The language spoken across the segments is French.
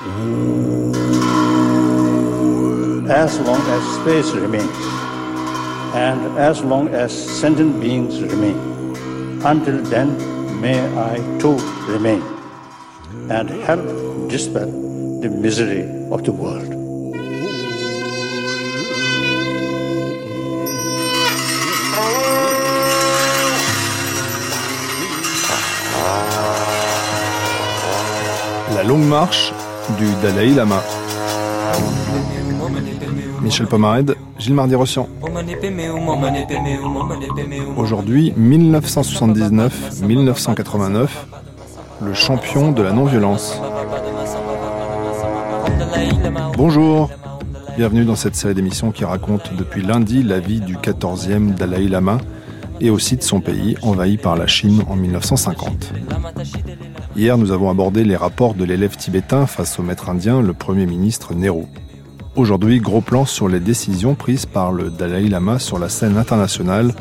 As long as space remains, and as long as sentient beings remain, until then may I too remain, and help dispel the misery of the world. La longue marche du Dalai Lama. Michel Pomared, Gilles Mardy-Rossian. Aujourd'hui, 1979-1989, le champion de la non-violence. Bonjour, bienvenue dans cette série d'émissions qui raconte depuis lundi la vie du 14e Dalai Lama et aussi de son pays envahi par la Chine en 1950. Hier, nous avons abordé les rapports de l'élève tibétain face au maître indien, le Premier ministre Nehru. Aujourd'hui, gros plan sur les décisions prises par le Dalai Lama sur la scène internationale,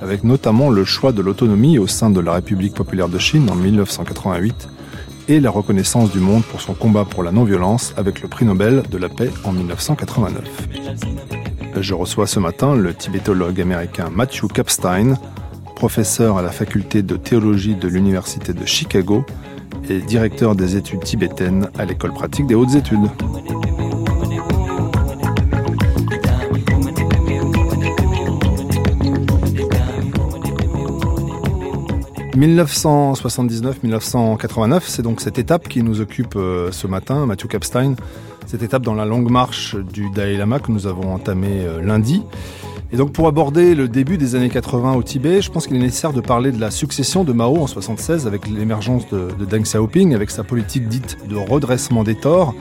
avec notamment le choix de l'autonomie au sein de la République populaire de Chine en 1988 et la reconnaissance du monde pour son combat pour la non-violence avec le prix Nobel de la paix en 1989. Je reçois ce matin le tibétologue américain Matthew Kapstein, professeur à la faculté de théologie de l'Université de Chicago et directeur des études tibétaines à l'école pratique des hautes études. 1979-1989, c'est donc cette étape qui nous occupe euh, ce matin, Matthew Kapstein, cette étape dans la longue marche du Dalai Lama que nous avons entamée euh, lundi. Et donc pour aborder le début des années 80 au Tibet, je pense qu'il est nécessaire de parler de la succession de Mao en 76 avec l'émergence de, de Deng Xiaoping, avec sa politique dite de redressement des torts,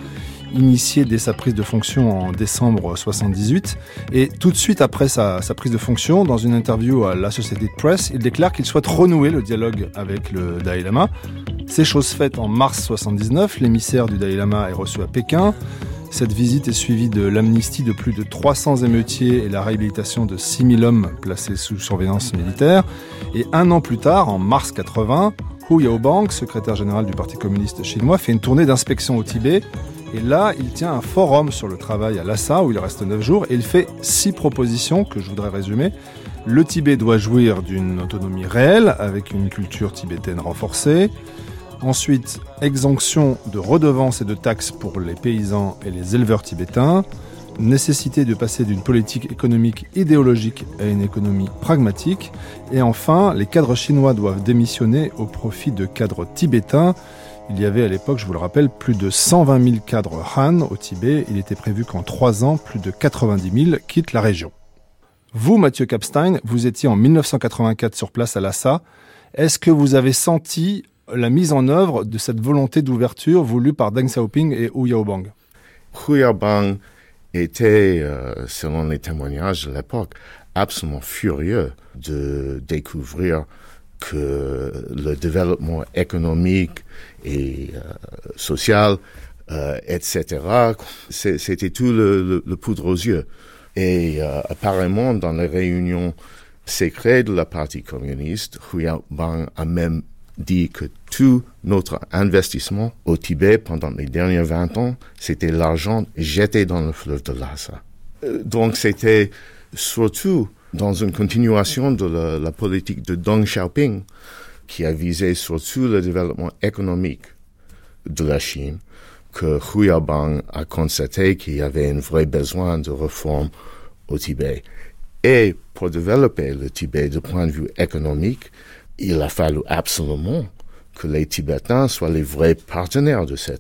initiée dès sa prise de fonction en décembre 78. Et tout de suite après sa, sa prise de fonction, dans une interview à l'Associated Press, il déclare qu'il souhaite renouer le dialogue avec le Dalai Lama. C'est chose faite en mars 79, l'émissaire du Dalai Lama est reçu à Pékin. Cette visite est suivie de l'amnistie de plus de 300 émeutiers et la réhabilitation de 6000 hommes placés sous surveillance militaire. Et un an plus tard, en mars 80, Hu Yaobang, secrétaire général du Parti communiste chinois, fait une tournée d'inspection au Tibet. Et là, il tient un forum sur le travail à Lhasa, où il reste 9 jours, et il fait six propositions que je voudrais résumer. Le Tibet doit jouir d'une autonomie réelle, avec une culture tibétaine renforcée. Ensuite, exemption de redevances et de taxes pour les paysans et les éleveurs tibétains. Nécessité de passer d'une politique économique idéologique à une économie pragmatique. Et enfin, les cadres chinois doivent démissionner au profit de cadres tibétains. Il y avait à l'époque, je vous le rappelle, plus de 120 000 cadres Han au Tibet. Il était prévu qu'en trois ans, plus de 90 000 quittent la région. Vous, Mathieu Kapstein, vous étiez en 1984 sur place à Lhasa. Est-ce que vous avez senti la mise en œuvre de cette volonté d'ouverture voulue par Deng Xiaoping et Hu Yaobang Hu Yaobang était, euh, selon les témoignages de l'époque, absolument furieux de découvrir que le développement économique et euh, social, euh, etc., c'était tout le, poudre aux yeux. Et apparemment, dans les réunions secrètes de la partie communiste, Hu Yaobang a même dit que tout notre investissement au Tibet pendant les derniers 20 ans, c'était l'argent jeté dans le fleuve de Lhasa. Euh, donc c'était surtout dans une continuation de la, politique de Deng Xiaoping, qui a visé surtout le développement économique de la Chine, que Hu Yaobang a constaté qu'il y avait un vrai besoin de réforme au Tibet. Et pour développer le Tibet du point de vue économique, il a fallu absolument que les Tibétains soient les vrais partenaires de ce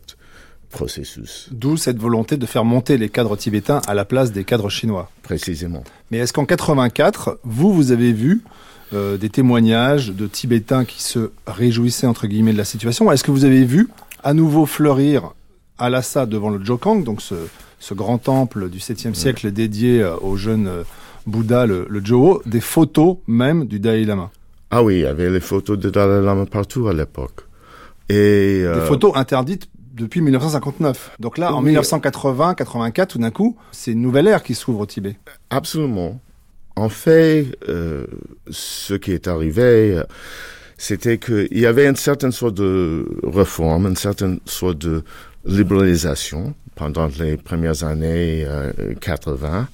processus. D'où cette volonté de faire monter les cadres tibétains à la place des cadres chinois. Précisément. Mais est-ce qu'en 84, vous, vous avez vu euh, des témoignages de Tibétains qui se réjouissaient entre guillemets de la situation? Est-ce que vous avez vu à nouveau fleurir à Lhasa devant le Jokang, donc ce, ce grand temple du 7e siècle dédié euh, au jeune euh, Bouddha, le, le Joho, des photos même du Dalai Lama? Ah oui, il y avait les photos de Dalai Lama partout à l'époque. Et euh... des photos interdites depuis 1959. Donc là, en 1980-84, tout d'un coup, c'est une nouvelle ère qui s'ouvre au Tibet. Absolument. En fait, euh, ce qui est arrivé, c'était qu'il y avait une certaine sorte de réforme, une certaine sorte de libéralisation pendant les premières années 80,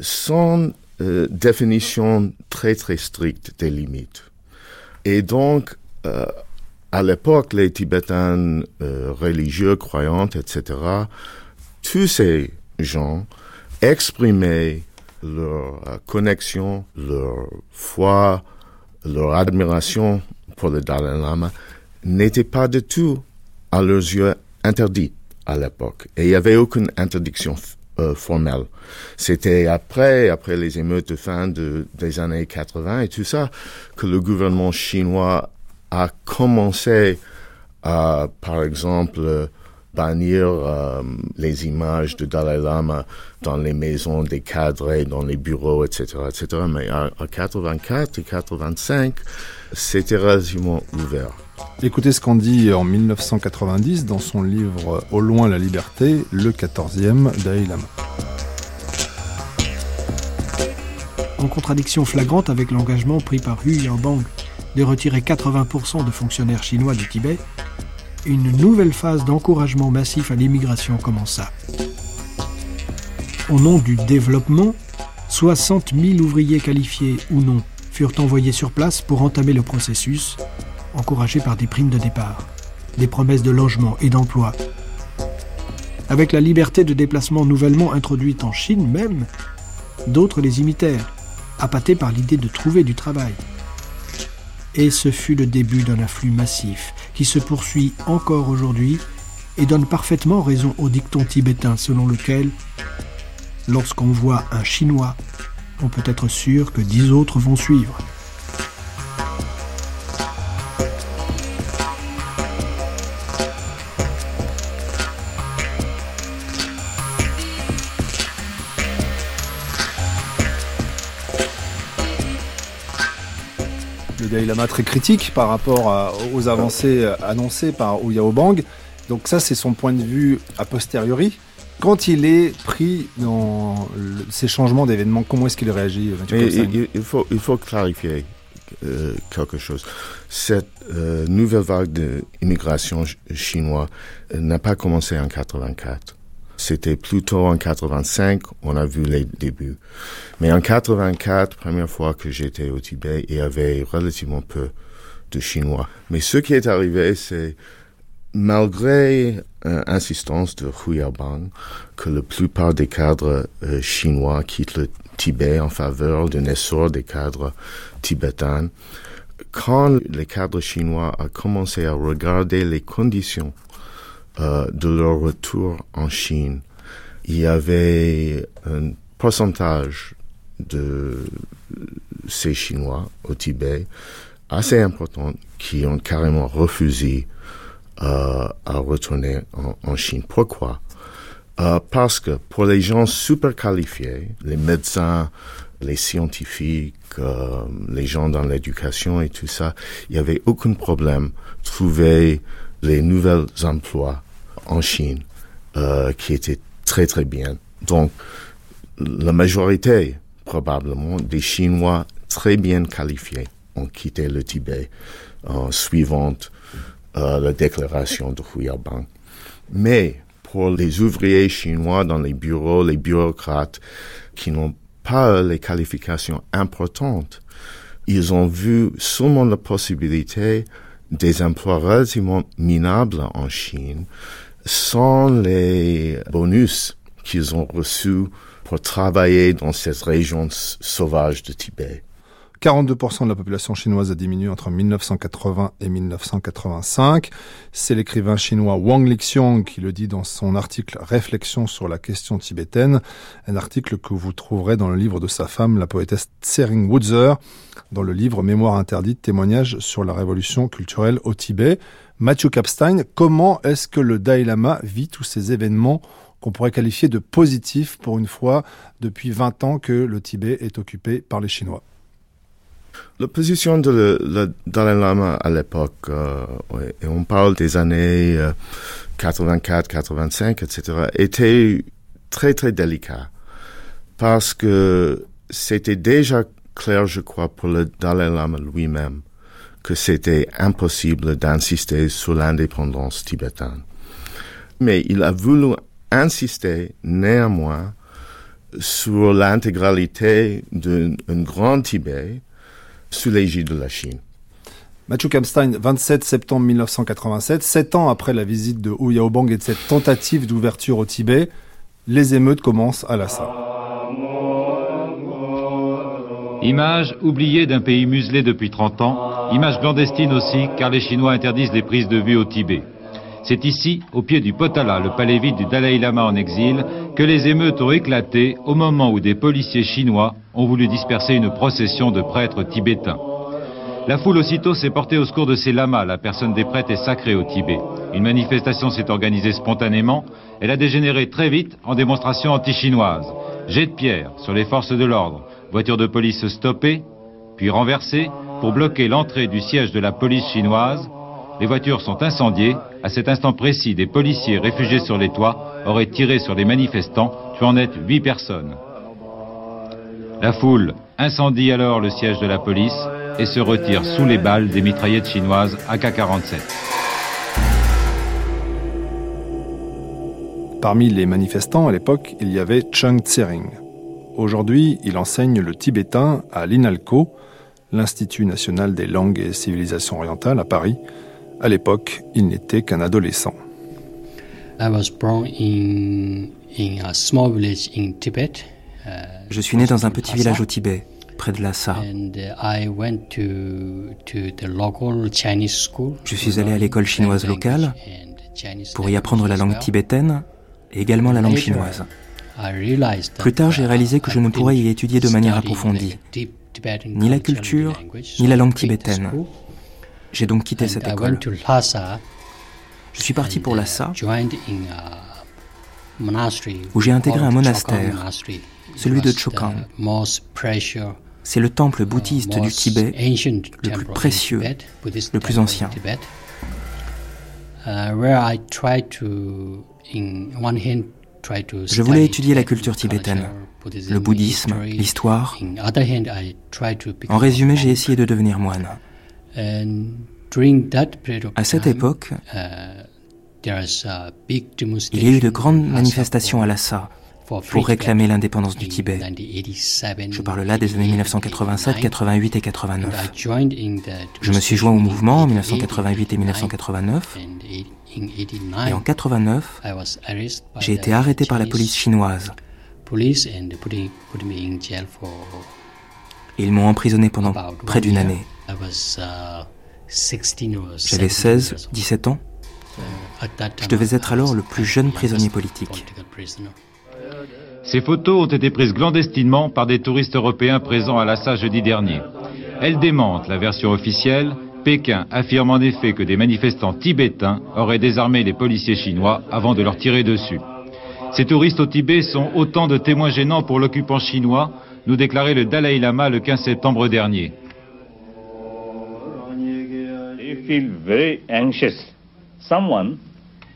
sans définition très très stricte des limites. Et donc, à l'époque, les Tibétains religieux, croyants, etc., tous ces gens exprimaient leur euh, connexion, leur foi, leur admiration pour le Dalai Lama n'était pas du tout, à leurs yeux, interdit à l'époque. Et il n'y avait aucune interdiction euh, formelle. C'était après, après les émeutes de fin de, des années 80 et tout ça, que le gouvernement chinois a commencé à, par exemple, bannir euh, les images de Dalai Lama dans les maisons des cadres, dans les bureaux, etc., etc. Mais en, 84 et 85, c'était relativement ouvert. Écoutez ce qu'on dit en 1990 dans son livre Au loin la liberté, le 14e Dalai Lama. En contradiction flagrante avec l'engagement pris par Hu Yaobang de retirer 80% de fonctionnaires chinois du Tibet, une nouvelle phase d'encouragement massif à l'immigration commença. Au nom du développement, 60 000 ouvriers qualifiés ou non furent envoyés sur place pour entamer le processus, encouragés par des primes de départ, des promesses de logement et d'emploi. Avec la liberté de déplacement nouvellement introduite en Chine même, d'autres les imitèrent, appâtés par l'idée de trouver du travail. Et ce fut le début d'un afflux massif qui se poursuit encore aujourd'hui et donne parfaitement raison au dicton tibétain selon lequel lorsqu'on voit un Chinois, on peut être sûr que dix autres vont suivre. Lama très critique par rapport aux avancées annoncées par Ouyao Bang. Donc ça, c'est son point de vue a posteriori. Quand il est pris dans ces changements d'événements, comment est-ce qu'il réagit il, faut, il faut clarifier euh, quelque chose. Cette euh, nouvelle vague d'immigration chinoise euh, n'a pas commencé en 84. C'était plutôt en 85, on a vu les débuts. Mais en 84, première fois que j'étais au Tibet, il y avait relativement peu de Chinois. Mais ce qui est arrivé, c'est malgré l'insistance euh, de Hu Yaobang que la plupart des cadres euh, chinois quittent le Tibet en faveur d'un essor des cadres tibétains, quand les cadres chinois ont commencé à regarder les conditions euh, de leur retour en Chine, il y avait un pourcentage de ces Chinois au Tibet assez important qui ont carrément refusé euh, à retourner en, Chine. Pourquoi? Euh, Parce que pour les gens super qualifiés, les médecins, les scientifiques, les gens dans l'éducation et tout ça, il n'y avait aucun problème trouver les nouveaux emplois en Chine euh, qui étaient très très bien. Donc, la majorité, probablement, des Chinois très bien qualifiés ont quitté le Tibet en suivant euh, la déclaration de Huiyabang. Mais pour les ouvriers chinois dans les bureaux, les bureaucrates qui n'ont pas les qualifications importantes, ils ont vu seulement la possibilité des emplois relativement minables en Chine sans les bonus qu'ils ont reçus pour travailler dans cette région sauvage de Tibet. 42% de la population chinoise a diminué entre 1980 et 1985. C'est l'écrivain chinois Wang Lixiong qui le dit dans son article Réflexion sur la question tibétaine, un article que vous trouverez dans le livre de sa femme, la poétesse Tsering Wutzer, dans le livre Mémoire interdite, témoignage sur la révolution culturelle au Tibet. Matthew Kapstein, comment est-ce que le Dalai Lama vit tous ces événements qu'on pourrait qualifier de positifs pour une fois depuis 20 ans que le Tibet est occupé par les Chinois? La position de le, Dalai Lama à l'époque, euh, et on parle des années 84, 85, etc., était très très délicat parce que c'était déjà clair, je crois, pour le Dalai Lama lui-même que c'était impossible d'insister sur l'indépendance tibétaine. Mais il a voulu insister néanmoins sur l'intégralité d'un grand Tibet sous l'égide de la Chine. Mathieu Kapstein, 27 septembre 1987, sept ans après la visite de Hu Yaobang et de cette tentative d'ouverture au Tibet, les émeutes commencent à Lhasa. Image oubliée d'un pays muselé depuis 30 ans, image clandestine aussi car les Chinois interdisent les prises de vue au Tibet. C'est ici, au pied du Potala, le palais vide du Dalai Lama en exil, que les émeutes ont éclaté au moment où des policiers chinois ont voulu disperser une procession de prêtres tibétains. La foule aussitôt s'est portée au secours de ces lamas, la personne des prêtres est sacrée au Tibet. Une manifestation s'est organisée spontanément, elle a dégénéré très vite en démonstration anti-chinoise. Jet de pierre sur les forces de l'ordre, voitures de police stoppées, puis renversées pour bloquer l'entrée du siège de la police chinoise. Les voitures sont incendiées. À cet instant précis, des policiers réfugiés sur les toits auraient tiré sur les manifestants, tuant net huit personnes. La foule incendie alors le siège de la police et se retire sous les balles des mitraillettes chinoises AK-47. Parmi les manifestants à l'époque, il y avait Cheng Tsering. Aujourd'hui, il enseigne le tibétain à l'INALCO, l'Institut national des langues et civilisations orientales à Paris. À l'époque, il n'était qu'un adolescent. Je suis né dans un petit village au Tibet, près de Lhasa. Je suis allé à l'école chinoise locale pour y apprendre la langue tibétaine et également la langue chinoise. Plus tard, j'ai réalisé que je ne pourrais y étudier de manière approfondie ni la culture, ni la langue tibétaine. J'ai donc quitté cette école. Je suis parti pour Lhasa, où j'ai intégré un monastère, celui de Chokang. C'est le temple bouddhiste du Tibet le plus précieux, le plus ancien. Je voulais étudier la culture tibétaine, le bouddhisme, l'histoire. En résumé, j'ai essayé de devenir moine. À cette époque, il y a eu de grandes manifestations à Lhasa pour réclamer l'indépendance du Tibet. Je parle là des années 1987, 88 et 89. Je me suis joint au mouvement en 1988 et 1989. Et en 89, j'ai été arrêté par la police chinoise. Ils m'ont emprisonné pendant près d'une année. J'avais 16, 17 ans. Je devais être alors le plus jeune prisonnier politique. Ces photos ont été prises clandestinement par des touristes européens présents à Lhasa jeudi dernier. Elles démentent la version officielle. Pékin affirme en effet que des manifestants tibétains auraient désarmé les policiers chinois avant de leur tirer dessus. Ces touristes au Tibet sont autant de témoins gênants pour l'occupant chinois, nous déclarait le Dalai Lama le 15 septembre dernier.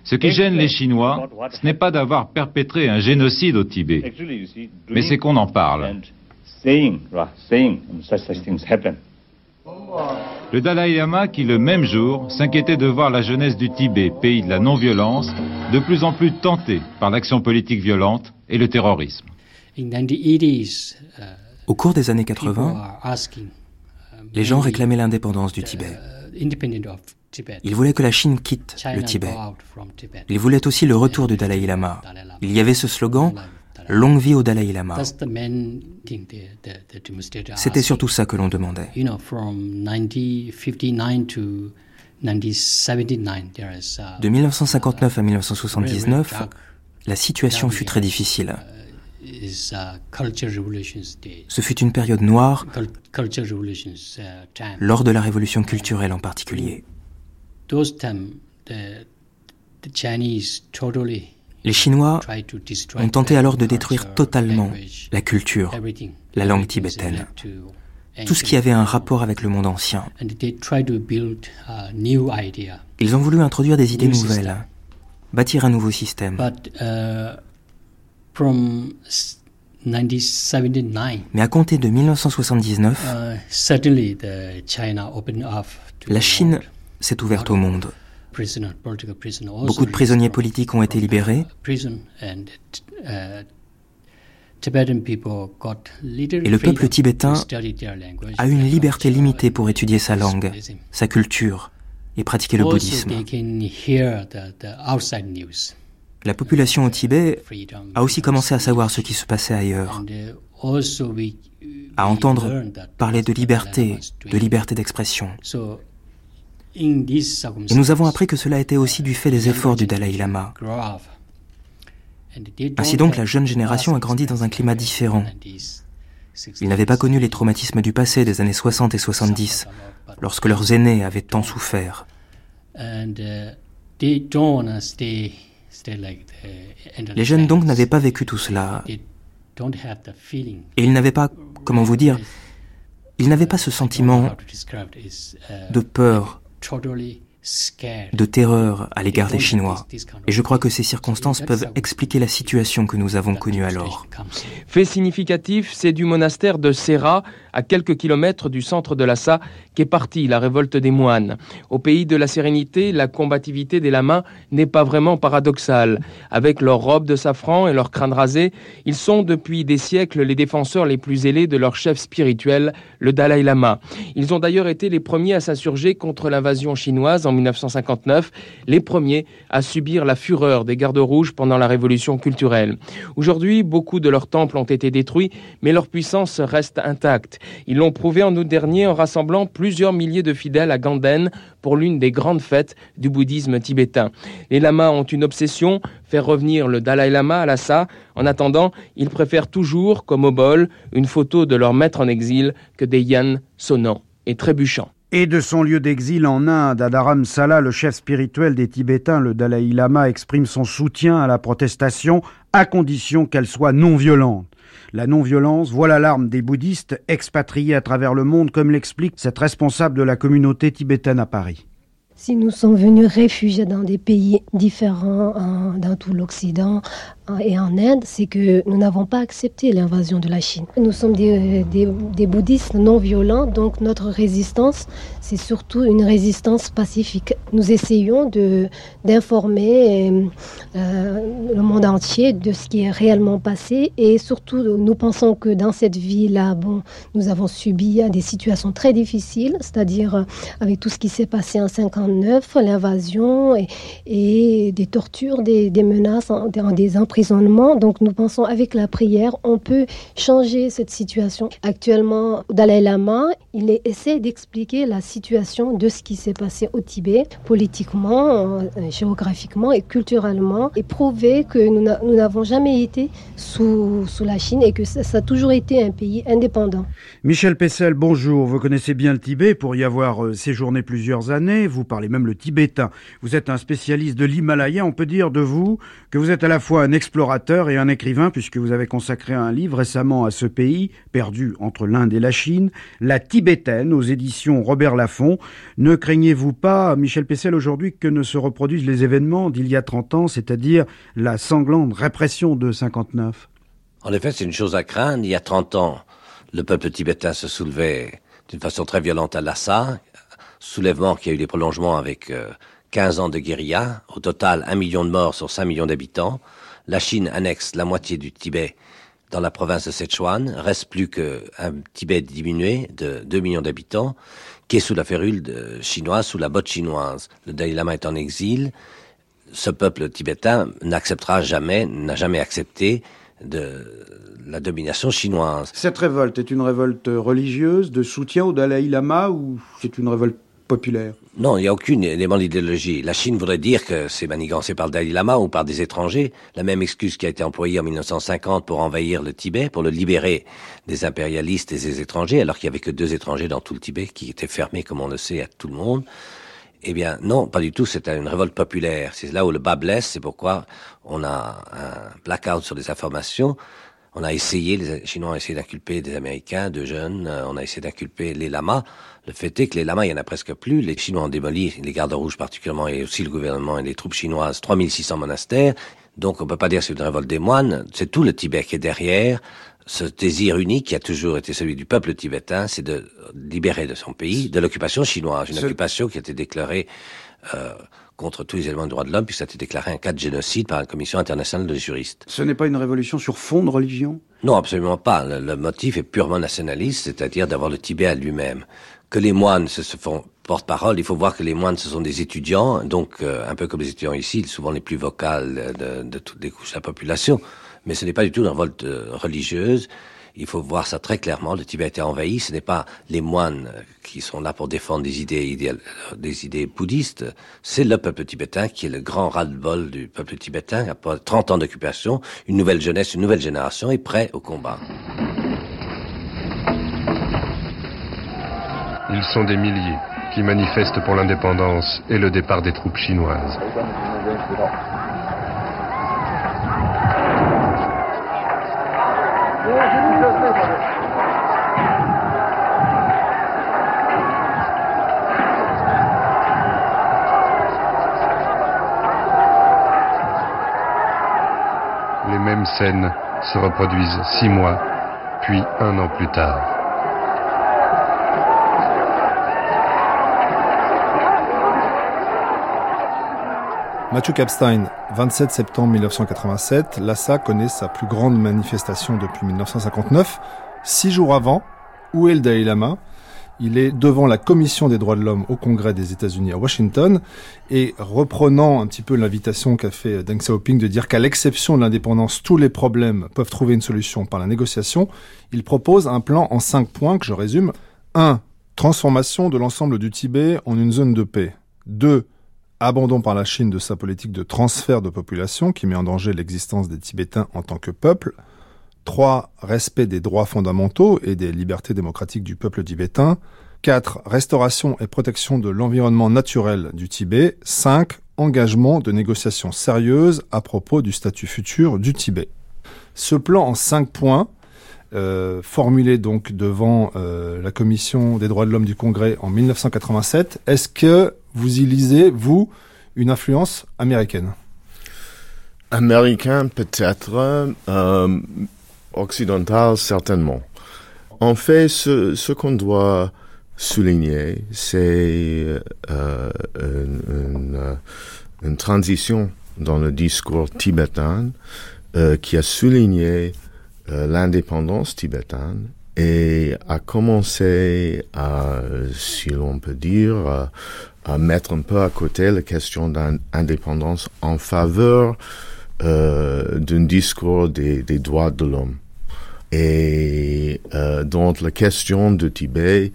Ce qui gêne les Chinois, ce n'est pas d'avoir perpétré un génocide au Tibet, mais c'est qu'on en parle. Le Dalai Lama qui, le même jour, s'inquiétait de voir la jeunesse du Tibet, pays de la non-violence, de plus en plus tentée par l'action politique violente et le terrorisme. Au cours des années 80, les gens réclamaient l'indépendance du Tibet. Ils voulaient que la Chine quitte le Tibet. Ils voulaient aussi le retour du Dalai Lama. Il y avait ce slogan Longue vie au Dalai Lama. C'était surtout ça que l'on demandait. De 1959 à 1979, la situation fut très difficile. Ce fut une période noire lors de la révolution culturelle en particulier. Les Chinois ont tenté alors de détruire totalement la culture, la langue tibétaine, tout ce qui avait un rapport avec le monde ancien. Ils ont voulu introduire des idées nouvelles, bâtir un nouveau système. Mais à compter de 1979, La Chine s'est ouverte au monde. Beaucoup de prisonniers politiques ont été libérés. Et le peuple tibétain a une liberté limitée pour étudier sa langue, sa culture et pratiquer le bouddhisme. La population au Tibet a aussi commencé à savoir ce qui se passait ailleurs, à entendre parler de liberté, de liberté d'expression. Et nous avons appris que cela était aussi du fait des efforts du Dalai Lama. Ainsi donc, la jeune génération a grandi dans un climat différent. Ils n'avaient pas connu les traumatismes du passé des années 60 et 70, lorsque leurs aînés avaient tant souffert. Les jeunes donc n'avaient pas vécu tout cela. Et ils n'avaient pas, comment vous dire, ils n'avaient pas ce sentiment de peur, de terreur à l'égard des Chinois. Et je crois que ces circonstances peuvent expliquer la situation que nous avons connue alors. Fait significatif, c'est du monastère de Serra, à quelques kilomètres du centre de Lhasa, qu'est partie la révolte des moines. Au pays de la sérénité, la combativité des lamas n'est pas vraiment paradoxale. Avec leurs robes de safran et leurs crânes rasés, ils sont depuis des siècles les défenseurs les plus zélés de leur chef spirituel, le Dalai Lama. Ils ont d'ailleurs été les premiers à s'insurger contre l'invasion chinoise en 1959, les premiers à subir la fureur des gardes rouges pendant la révolution culturelle. Aujourd'hui, beaucoup de leurs temples ont été détruits, mais leur puissance reste intacte. Ils l'ont prouvé en août dernier en rassemblant plusieurs milliers de fidèles à Ganden pour l'une des grandes fêtes du bouddhisme tibétain. Les lamas ont une obsession, faire revenir le Dalai Lama à Lhasa. En attendant, ils préfèrent toujours, comme au bol, une photo de leur maître en exil que des yans sonnants et trébuchants. Et de son lieu d'exil en Inde, à Sala, le chef spirituel des Tibétains, le Dalai Lama, exprime son soutien à la protestation à condition qu'elle soit non violente. La non-violence, voilà l'arme des bouddhistes expatriés à travers le monde, comme l'explique cette responsable de la communauté tibétaine à Paris. Si nous sommes venus réfugiés dans des pays différents dans tout l'Occident et en Inde, c'est que nous n'avons pas accepté l'invasion de la Chine. Nous sommes des, bouddhistes non violents, donc notre résistance, c'est surtout une résistance pacifique. Nous essayons d'informer euh, le monde entier de ce qui est réellement passé et surtout nous pensons que dans cette vie-là, bon, nous avons subi des situations très difficiles, c'est-à-dire avec tout ce qui s'est passé en 50 l'invasion et, des tortures, des, menaces, des emprisonnements. Donc nous pensons avec la prière, on peut changer cette situation. Actuellement, Dalai Lama, il essaie d'expliquer la situation de ce qui s'est passé au Tibet, politiquement, euh, géographiquement et culturellement, et prouver que nous n'avons jamais été sous, la Chine et que ça, ça, a toujours été un pays indépendant. Michel Pessel, bonjour. Vous connaissez bien le Tibet pour y avoir euh, séjourné plusieurs années. Vous même le tibétain. Vous êtes un spécialiste de l'Himalaya. On peut dire de vous que vous êtes à la fois un explorateur et un écrivain puisque vous avez consacré un livre récemment à ce pays, perdu entre l'Inde et la Chine, La tibétaine aux éditions Robert Laffont. Ne craignez-vous pas, Michel Pessel, aujourd'hui que ne se reproduisent les événements d'il y a 30 ans, c'est-à-dire la sanglante répression de 59 En effet, c'est une chose à craindre. Il y a 30 ans, le peuple tibétain se soulevait d'une façon très violente à Lhasa, soulèvement qui a eu des prolongements avec 15 euh, ans de guérilla, au total un million de morts sur 5 millions d'habitants. La Chine annexe la moitié du Tibet dans la province de Sichuan, reste plus qu'un Tibet diminué de 2 millions d'habitants, qui est sous la férule chinoise, sous la botte chinoise. Le Dalai Lama est en exil. Ce peuple tibétain n'acceptera jamais, n'a jamais accepté de la domination chinoise. Cette révolte est une révolte religieuse de soutien au Dalai Lama ou c'est une révolte Non, il n'y a aucun élément d'idéologie. La Chine voudrait dire que c'est manigancé par le Dalai Lama ou par des étrangers. La même excuse qui a été employée en 1950 pour envahir le Tibet, pour le libérer des impérialistes et des étrangers, alors qu'il n'y avait que deux étrangers dans tout le Tibet qui étaient fermés, comme on le sait, à tout le monde. Eh bien, non, pas du tout. C'est une révolte populaire. C'est là où le bas blesse. C'est pourquoi on a un blackout sur les informations. On a essayé, les Chinois ont essayé d'inculper des Américains, de jeunes. Euh, on a essayé d'inculper les lamas. Le fait est que les lamas, il y en a presque plus. Les Chinois ont démoli, les gardes rouges particulièrement, et aussi le gouvernement et les troupes chinoises, 3600 monastères. Donc on peut pas dire que c'est une révolte des moines. C'est tout le Tibet qui est derrière ce désir unique qui a toujours été celui du peuple tibétain, c'est de libérer de son pays de l'occupation chinoise, une occupation qui a été déclarée euh, contre tous les éléments de droits de l'homme, puis ça a été déclaré un cas de génocide par la Commission internationale de juristes. Ce n'est pas une révolution sur fond de religion? Non, absolument pas. Le, motif est purement nationaliste, c'est-à-dire d'avoir le Tibet à lui-même. Que les moines se, font porte-parole, il faut voir que les moines, ce sont des étudiants, donc euh, un peu comme les étudiants ici, souvent les plus vocales de, de toutes les couches de la population. Mais ce n'est pas du tout une révolte euh, religieuse. Il faut voir ça très clairement. Le Tibet été envahi. Ce n'est pas les moines qui sont là pour défendre des idées, des idées bouddhistes. C'est le peuple tibétain qui est le grand ras-le-bol du peuple tibétain. Après 30 ans d'occupation, une nouvelle jeunesse, une nouvelle génération est prêt au combat. Ils sont des milliers qui manifestent pour l'indépendance et le départ des troupes chinoises. Scènes se reproduisent six mois, puis un an plus tard. Mathieu Capstein, 27 septembre 1987, Lhasa connaît sa plus grande manifestation depuis 1959. Six jours avant, où est le Dalai il est devant la Commission des droits de l'homme au Congrès des États-Unis à Washington et reprenant un petit peu l'invitation qu'a fait Deng Xiaoping de dire qu'à l'exception de l'indépendance, tous les problèmes peuvent trouver une solution par la négociation, il propose un plan en cinq points que je résume. 1. Transformation de l'ensemble du Tibet en une zone de paix. 2 abandon par la Chine de sa politique de transfert de population qui met en danger l'existence des Tibétains en tant que peuple. 3. Respect des droits fondamentaux et des libertés démocratiques du peuple tibétain. 4. Restauration et protection de l'environnement naturel du Tibet. 5. Engagement de négociations sérieuses à propos du statut futur du Tibet. Ce plan en 5 points, euh, formulé donc devant euh, la Commission des droits de l'homme du Congrès en 1987, est-ce que vous y lisez, vous, une influence américaine? Américain peut-être, euh, occidental certainement. En fait, ce, qu'on doit souligner, c'est euh, une, une, transition dans le discours tibétain euh, qui a souligné euh, l'indépendance tibétaine et a commencé à, si l'on peut dire, à mettre un peu à côté la question d'indépendance en faveur euh, d'un discours des, des, droits de l'homme. Et euh, donc la question de Tibet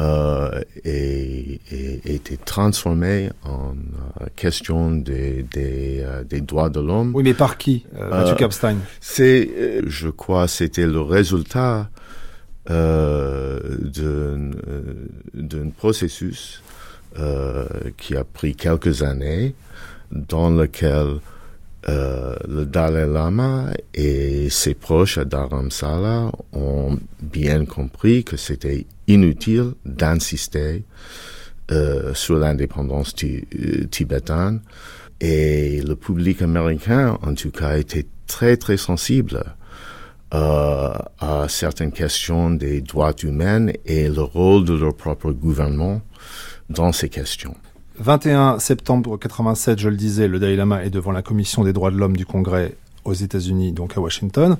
euh, est, est, été transformée en euh, question des, des, euh, des droits de l'homme. Oui, mais par qui, Mathieu Kapstein? C'est, je crois, c'était le résultat d'un processus euh, qui a pris quelques années, dans lequel euh, le Dalai Lama et ses proches à Dharamsala ont bien compris que c'était inutile d'insister euh, sur l'indépendance tibétaine et le public américain, en tout cas, était très très sensible euh, à certaines questions des droits humains et le rôle de leur propre gouvernement dans ces questions. 21 septembre 87, je le disais, le Dalai Lama est devant la Commission des droits de l'homme du Congrès aux États-Unis, donc à Washington.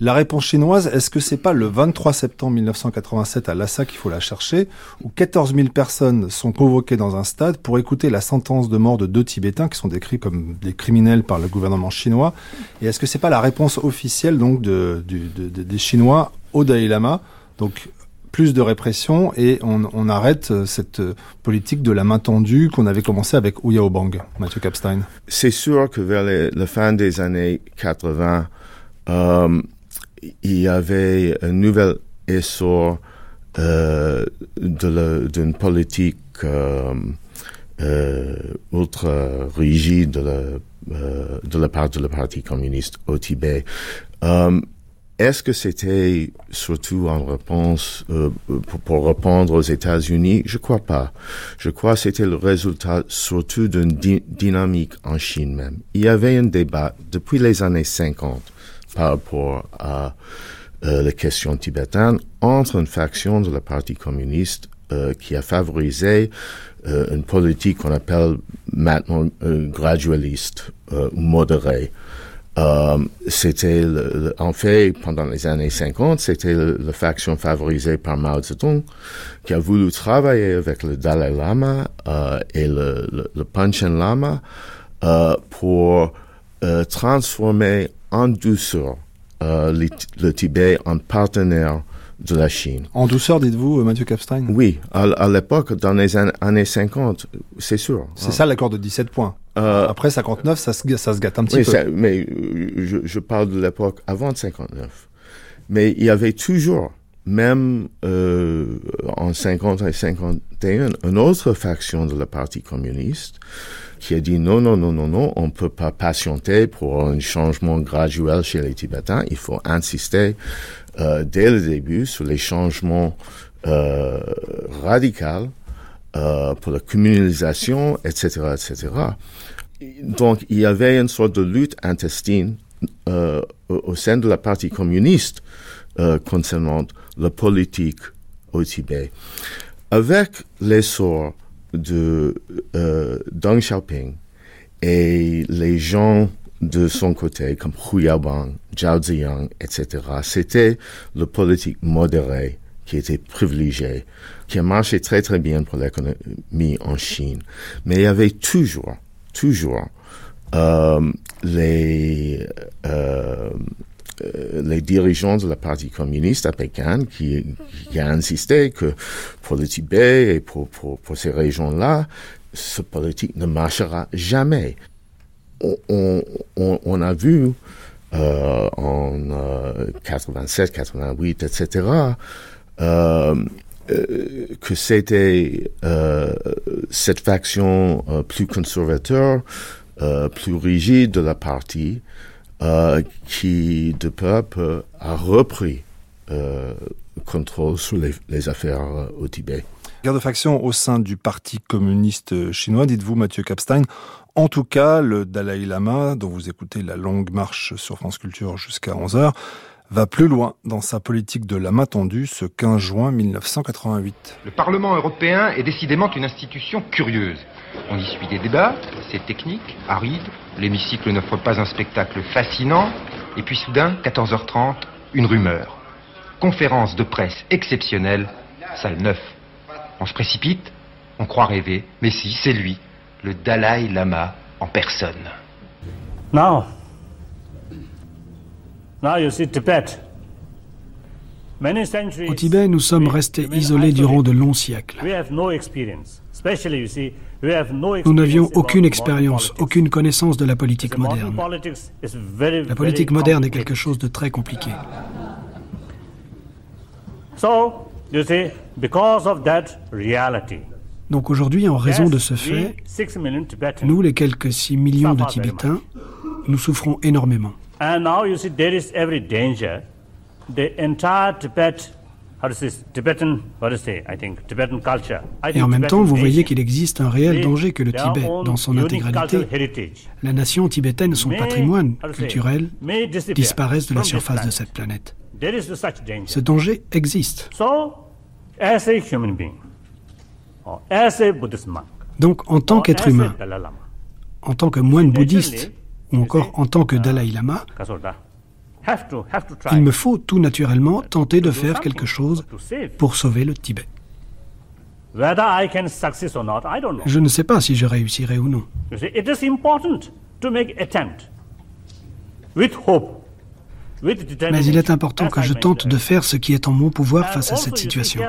La réponse chinoise, est-ce que c'est pas le 23 septembre 1987 à Lhasa qu'il faut la chercher, où 14 000 personnes sont convoquées dans un stade pour écouter la sentence de mort de deux Tibétains qui sont décrits comme des criminels par le gouvernement chinois? Et est-ce que c'est pas la réponse officielle donc de, des Chinois au Dalai Lama? Plus de répression et on, arrête euh, cette euh, politique de la main tendue qu'on avait commencé avec Ouyao Bang, Mathieu Kapstein. C'est sûr que vers la fin des années 80, euh, il y avait un nouvel essor d'une politique euh, ultra rigide de la, part de la partie communiste au Tibet. Est-ce que c'était surtout en réponse euh, pour, répondre aux États-Unis? Je crois pas. Je crois que c'était le résultat surtout d'une dynamique en Chine même. Il y avait un débat depuis les années 50 par rapport à euh, la question tibétaine entre une faction de la partie communiste euh, qui a favorisé une politique qu'on appelle maintenant gradualiste ou modérée. C'était en fait pendant les années 50 c'était la faction favorisée par Mao Zedong qui a voulu travailler avec le Dalai Lama et le, Panchen Lama pour transformer en douceur le Tibet en partenaire de la Chine. En douceur, dites-vous, euh, Mathieu Kapstein Oui, à, l'époque, dans les années 50, c'est sûr. C'est ça l'accord de 17 points. Euh, Après 59, ça se, ça se gâte un petit oui, peu. mais euh, je, je, parle de l'époque avant 59. Mais il y avait toujours, même euh, en 50 et 51, une autre faction de la partie communiste qui a dit non, non, non, non, non, on peut pas patienter pour un changement graduel chez les Tibétains. Il faut insister euh, dès le début sur les changements euh, radicaux euh, pour la communalisation, etc., etc. Donc, il y avait une sorte de lutte intestine euh, au sein de la partie communiste euh, concernant la politique au Tibet. Avec l'essor de euh, Deng Xiaoping et les gens de son côté, comme Hu Yaobang, Zhao Ziyang, etc., c'était le politique modéré qui était privilégié, qui a marché très très bien pour l'économie en Chine. Mais il y avait toujours, toujours euh, les euh, les dirigeants de la communiste à Pékin qui, qui a insisté que pour le Tibet et pour, pour, pour ces régions-là, ce politique ne marchera jamais. On, on, on a vu euh, en euh, 87, 88, etc., euh, que c'était euh, cette faction euh, plus conservateur, plus rigide de la partie euh, qui, de peu a repris euh, le contrôle sur les, les affaires euh, au Tibet. Guerre de faction au sein du Parti communiste chinois, dites-vous Mathieu Kapstein. En tout cas, le Dalai Lama, dont vous écoutez la longue marche sur France Culture jusqu'à 11h, va plus loin dans sa politique de la main tendue ce 15 juin 1988. Le Parlement européen est décidément une institution curieuse. On y suit des débats, c'est technique, aride, l'hémicycle n'offre pas un spectacle fascinant, et puis soudain, 14h30, une rumeur. Conférence de presse exceptionnelle, salle 9. On se précipite, on croit rêver, mais si, c'est lui, le Dalai Lama en personne. Now, now you see Tibet. Au Tibet, nous sommes restés isolés durant de longs siècles. Nous n'avions aucune expérience, aucune connaissance de la politique moderne. La politique moderne est quelque chose de très compliqué. Donc aujourd'hui, en raison de ce fait, nous, les quelques 6 millions de Tibétains, nous souffrons énormément. Et en même temps, vous voyez qu'il existe un réel danger que le Tibet, dans son intégralité, la nation tibétaine, son patrimoine culturel, disparaisse de la surface de cette planète. Ce danger existe. Donc, en tant qu'être humain, en tant que moine bouddhiste, ou encore en tant que Dalai Lama, il me faut tout naturellement tenter de faire quelque chose pour sauver le Tibet. Je ne sais pas si je réussirai ou non. Mais il est important que je tente de faire ce qui est en mon pouvoir face à cette situation,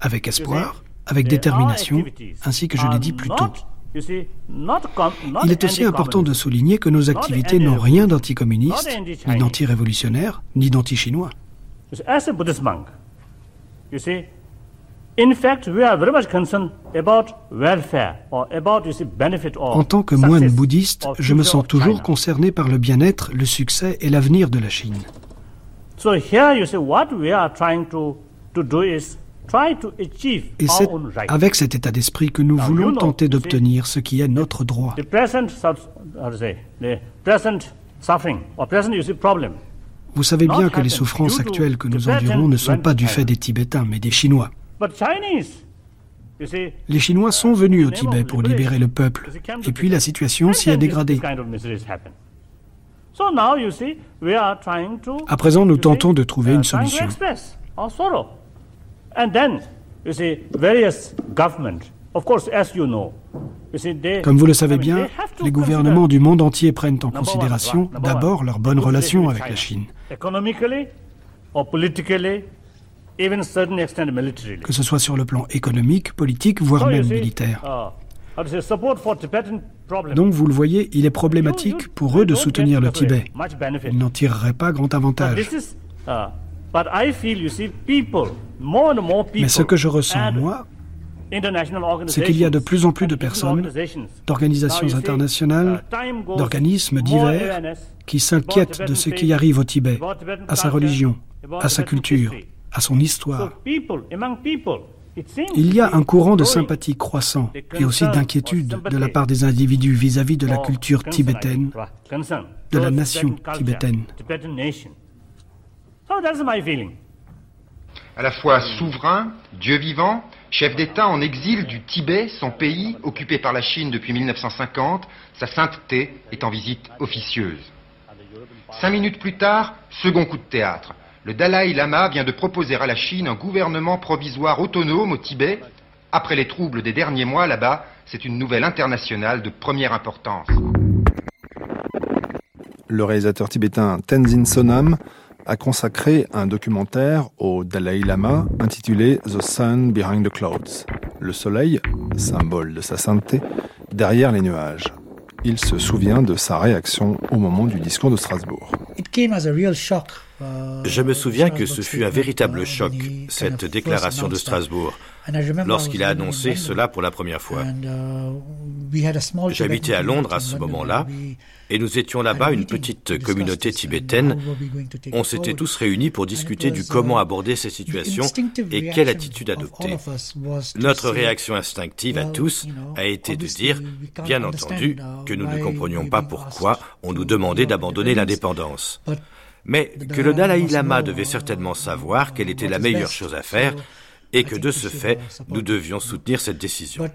avec espoir, avec détermination, ainsi que je l'ai dit plus tôt. Il est aussi important de souligner que nos activités n'ont rien d'anticommuniste, ni d'anti-révolutionnaire, ni d'anti-chinois. En tant que moine bouddhiste, je me sens toujours concerné par le bien-être, le succès et l'avenir de la Chine. Et c'est avec cet état d'esprit que nous voulons tenter d'obtenir ce qui est notre droit. Vous savez bien que les souffrances actuelles que nous endurons ne sont pas du fait des Tibétains, mais des Chinois. Les Chinois sont venus au Tibet pour libérer le peuple, et puis la situation s'y a dégradé. À présent, nous tentons de trouver une solution. Comme vous le savez bien, les gouvernements du monde entier prennent en considération d'abord leurs bonnes relations avec la Chine. Que ce soit sur le plan économique, politique, voire même militaire. Donc vous le voyez, il est problématique pour eux de soutenir le Tibet. Ils n'en tireraient pas grand avantage. Mais ce que je ressens, moi, c'est qu'il y a de plus en plus de personnes, d'organisations internationales, d'organismes divers, qui s'inquiètent de ce qui arrive au Tibet, à sa religion, à sa culture, à son histoire. Il y a un courant de sympathie croissant et aussi d'inquiétude de la part des individus vis-à-vis de la culture tibétaine, de la nation tibétaine. À la fois souverain, Dieu vivant, chef d'État en exil du Tibet, son pays, occupé par la Chine depuis 1950, sa sainteté est en visite officieuse. Cinq minutes plus tard, second coup de théâtre. Le Dalai Lama vient de proposer à la Chine un gouvernement provisoire autonome au Tibet. Après les troubles des derniers mois là-bas, c'est une nouvelle internationale de première importance. Le réalisateur tibétain Tenzin Sonam a consacré un documentaire au Dalai Lama intitulé The Sun Behind the Clouds, le soleil, symbole de sa sainteté, derrière les nuages. Il se souvient de sa réaction au moment du discours de Strasbourg. Je me souviens que ce fut un véritable choc, cette déclaration de Strasbourg, lorsqu'il a annoncé cela pour la première fois. J'habitais à Londres à ce moment-là, et nous étions là-bas une petite communauté tibétaine. On s'était tous réunis pour discuter du comment aborder ces situations et quelle attitude adopter. Notre réaction instinctive à tous a été de dire, bien entendu, que nous ne comprenions pas pourquoi on nous demandait d'abandonner l'indépendance mais que le Dalai Lama devait certainement savoir quelle était la meilleure chose à faire et que de ce fait, nous devions soutenir cette décision.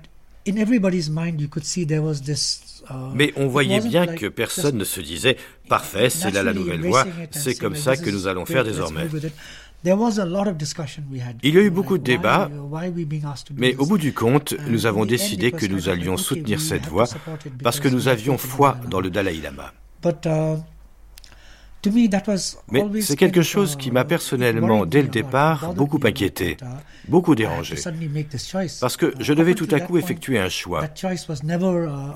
Mais on voyait bien que personne ne se disait ⁇ Parfait, c'est là la nouvelle voie, c'est comme ça que nous allons faire désormais ⁇ il y a eu beaucoup de débats, mais au bout du compte, nous avons décidé que nous allions soutenir cette voie parce que nous avions foi dans le Dalai Lama. Mais c'est quelque chose qui m'a personnellement, dès le départ, beaucoup inquiété, beaucoup dérangé, parce que je devais tout à coup effectuer un choix.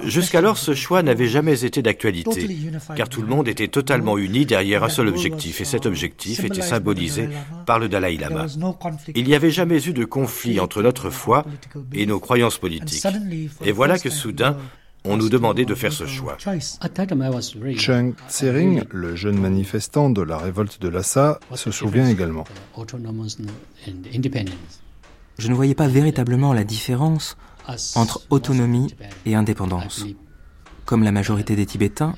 Jusqu'alors, ce choix n'avait jamais été d'actualité, car tout le monde était totalement uni derrière un seul objectif, et cet objectif était symbolisé par le Dalai Lama. Il n'y avait jamais eu de conflit entre notre foi et nos croyances politiques. Et voilà que soudain, on nous demandait de faire ce choix. Cheng Tsering, le jeune manifestant de la révolte de Lhasa, se souvient également. Je ne voyais pas véritablement la différence entre autonomie et indépendance. Comme la majorité des Tibétains,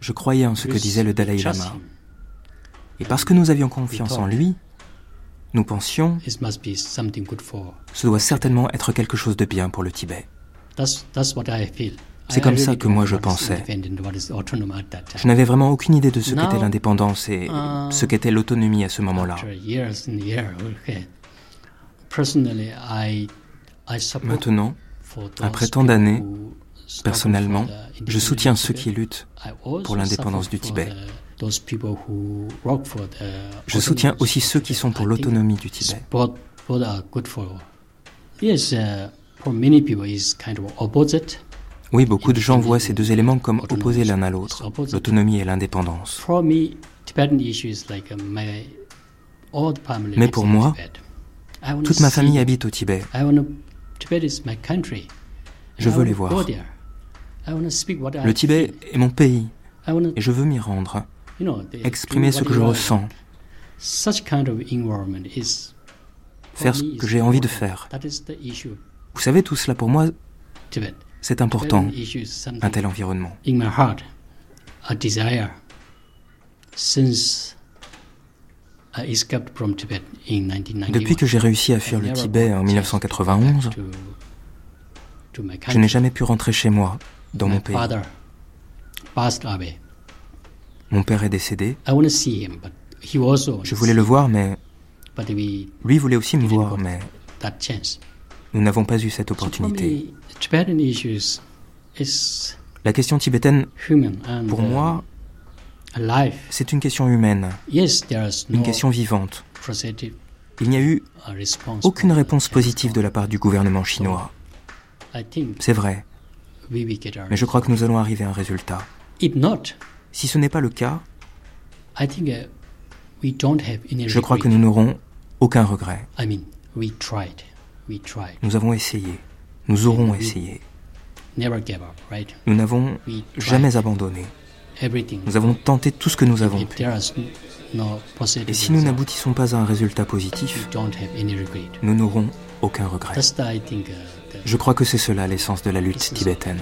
je croyais en ce que disait le Dalai Lama. Et parce que nous avions confiance en lui, nous pensions, ce doit certainement être quelque chose de bien pour le Tibet. C'est comme ça que moi je pensais. Je n'avais vraiment aucune idée de ce qu'était l'indépendance et uh, ce qu'était l'autonomie à ce moment-là. Maintenant, après tant d'années, personnellement, je soutiens ceux qui luttent pour l'indépendance du Tibet. Je soutiens aussi ceux qui sont pour l'autonomie du Tibet. Oui, beaucoup de gens voient ces deux éléments comme opposés l'un à l'autre, l'autonomie et l'indépendance. Mais pour moi, toute ma famille habite au Tibet. Je veux les voir. Le Tibet est mon pays et je veux m'y rendre, exprimer ce que je ressens, faire ce que j'ai envie de faire. Vous savez, tout cela pour moi, c'est important, un tel environnement. Depuis que j'ai réussi à fuir le Tibet en 1991, je n'ai jamais pu rentrer chez moi, dans mon pays. Mon père est décédé. Je voulais le voir, mais lui voulait aussi me voir, mais nous n'avons pas eu cette opportunité. La question tibétaine, pour moi, c'est une question humaine, une question vivante. Il n'y a eu aucune réponse positive de la part du gouvernement chinois. C'est vrai. Mais je crois que nous allons arriver à un résultat. Si ce n'est pas le cas, je crois que nous n'aurons aucun regret. Nous avons essayé. Nous aurons essayé. Nous n'avons jamais abandonné. Nous avons tenté tout ce que nous avons pu. Et si nous n'aboutissons pas à un résultat positif, nous n'aurons aucun regret. Je crois que c'est cela l'essence de la lutte tibétaine.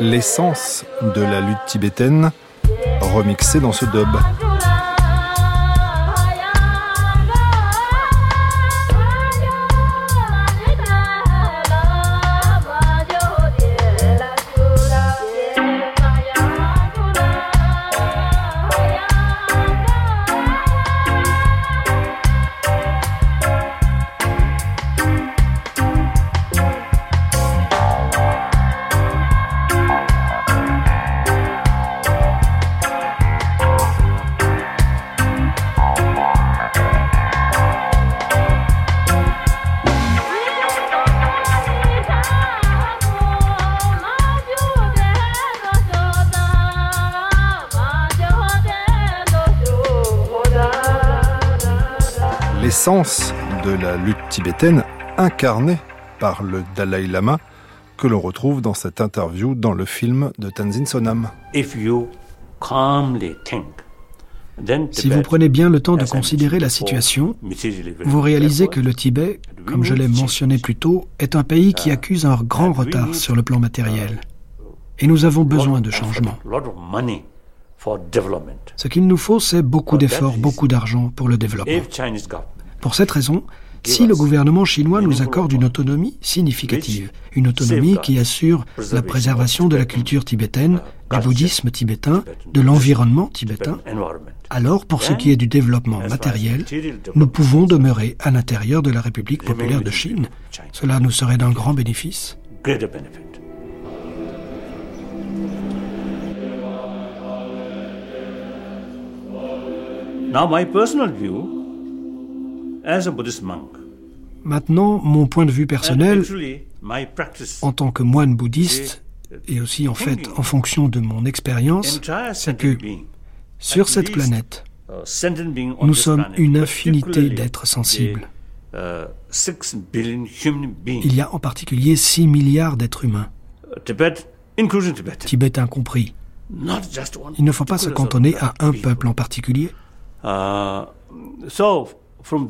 L'essence de la lutte tibétaine, remixée dans ce dub. L'essence de la lutte tibétaine incarnée par le Dalai Lama que l'on retrouve dans cette interview dans le film de Tenzin Sonam. Si vous prenez bien le temps de considérer la situation, vous réalisez que le Tibet, comme je l'ai mentionné plus tôt, est un pays qui accuse un grand retard sur le plan matériel. Et nous avons besoin de changements. Ce qu'il nous faut, c'est beaucoup d'efforts, beaucoup d'argent pour le développement. Pour cette raison, si le gouvernement chinois nous accorde une autonomie significative, une autonomie qui assure la préservation de la culture tibétaine, du bouddhisme tibétain, de l'environnement tibétain, alors pour ce qui est du développement matériel, nous pouvons demeurer à l'intérieur de la République populaire de Chine. Cela nous serait d'un grand bénéfice. Now my personal view Maintenant, mon point de vue personnel, en tant que moine bouddhiste, et aussi en fait en fonction de mon expérience, c'est que sur cette planète, uh, nous sommes une infinité d'êtres sensibles. Uh, Il y a en particulier 6 milliards d'êtres humains, Tibet compris. Il ne faut pas se cantonner à un peuple en particulier. Uh,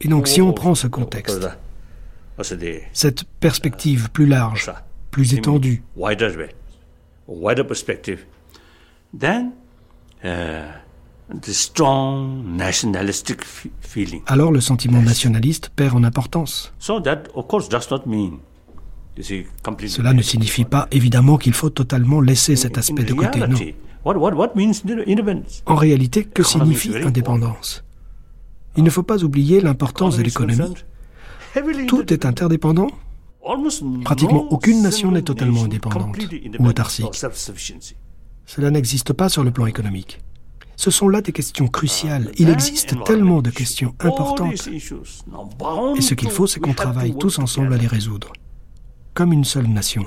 et donc si on prend ce contexte, cette perspective plus large, plus étendue, alors le sentiment nationaliste perd en importance. Cela ne signifie pas évidemment qu'il faut totalement laisser cet aspect de côté, non. En réalité, que signifie indépendance? Il ne faut pas oublier l'importance de l'économie. Tout est interdépendant. Pratiquement aucune nation n'est totalement indépendante ou autarcique. Cela n'existe pas sur le plan économique. Ce sont là des questions cruciales. Il existe tellement de questions importantes. Et ce qu'il faut, c'est qu'on travaille tous ensemble à les résoudre, comme une seule nation.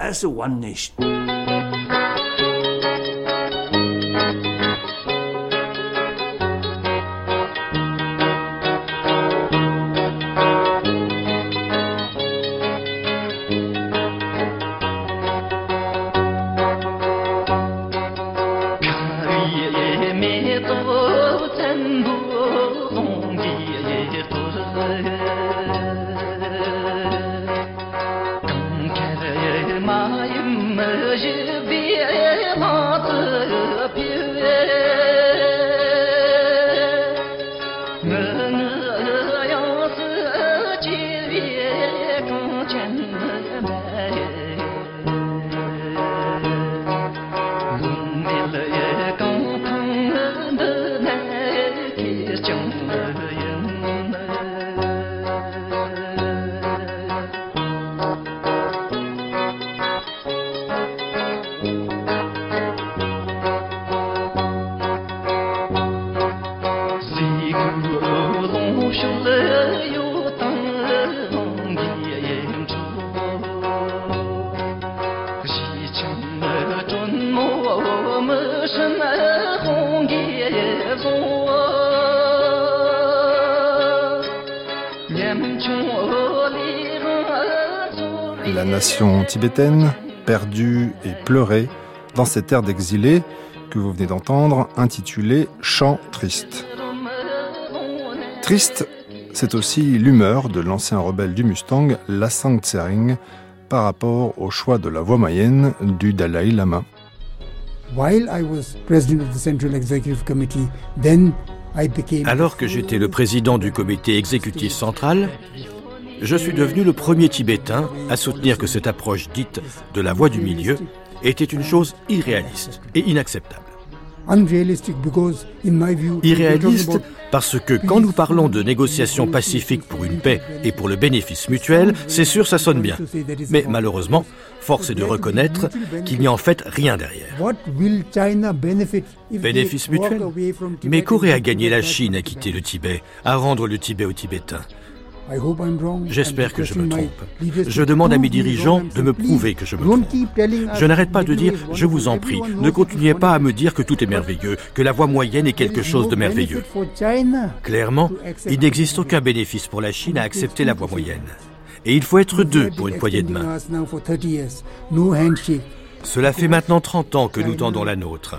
Tibétaine, perdue et pleurée dans cette ère d'exilés que vous venez d'entendre, intitulée Chant triste. Triste, c'est aussi l'humeur de l'ancien rebelle du Mustang, Lassang Tsering, par rapport au choix de la voie moyenne du Dalai Lama. Alors que j'étais le président du comité exécutif central, je suis devenu le premier Tibétain à soutenir que cette approche dite de la voie du milieu était une chose irréaliste et inacceptable. Irréaliste parce que quand nous parlons de négociations pacifiques pour une paix et pour le bénéfice mutuel, c'est sûr ça sonne bien. Mais malheureusement, force est de reconnaître qu'il n'y a en fait rien derrière. Bénéfice mutuel Mais qu'aurait à gagner la Chine à quitter le Tibet, à rendre le Tibet aux Tibétains? J'espère que je me trompe. Je demande à mes dirigeants de me prouver que je me trompe. Je n'arrête pas de dire, je vous en prie, ne continuez pas à me dire que tout est merveilleux, que la voie moyenne est quelque chose de merveilleux. Clairement, il n'existe aucun bénéfice pour la Chine à accepter la voie moyenne. Et il faut être deux pour une poignée de main. Cela fait maintenant 30 ans que nous tendons la nôtre.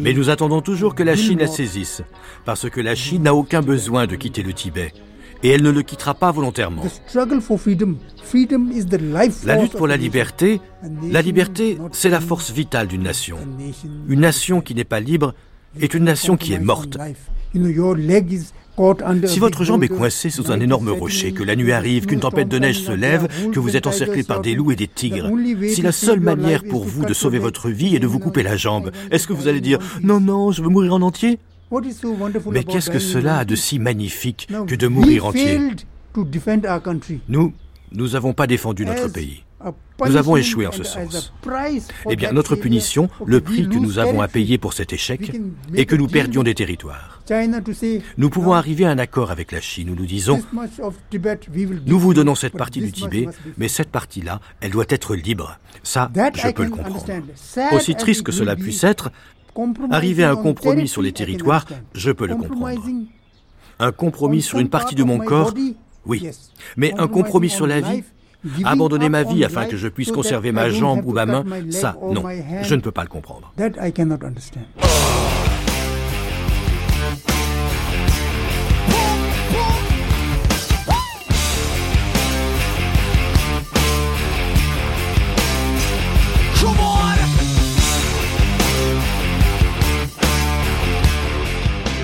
Mais nous attendons toujours que la Chine la saisisse, parce que la Chine n'a aucun besoin de quitter le Tibet et elle ne le quittera pas volontairement. La lutte pour la liberté, la liberté, c'est la force vitale d'une nation. Une nation qui n'est pas libre est une nation qui est morte. Si votre jambe est coincée sous un énorme rocher, que la nuit arrive, qu'une tempête de neige se lève, que vous êtes encerclé par des loups et des tigres, si la seule manière pour vous de sauver votre vie est de vous couper la jambe, est-ce que vous allez dire ⁇ Non, non, je veux mourir en entier ?⁇ mais qu'est-ce que cela a de si magnifique que de mourir entier Nous, nous n'avons pas défendu notre pays. Nous avons échoué en ce sens. Eh bien, notre punition, le prix que nous avons à payer pour cet échec, est que nous perdions des territoires. Nous pouvons arriver à un accord avec la Chine où nous disons, nous vous donnons cette partie du Tibet, mais cette partie-là, elle doit être libre. Ça, je peux le comprendre. Aussi triste que cela puisse être, Arriver à un compromis sur les territoires, je peux le comprendre. Un compromis sur une partie de mon corps, oui. Mais un compromis sur la vie, abandonner ma vie afin que je puisse conserver ma jambe ou ma main, ça, non, je ne peux pas le comprendre.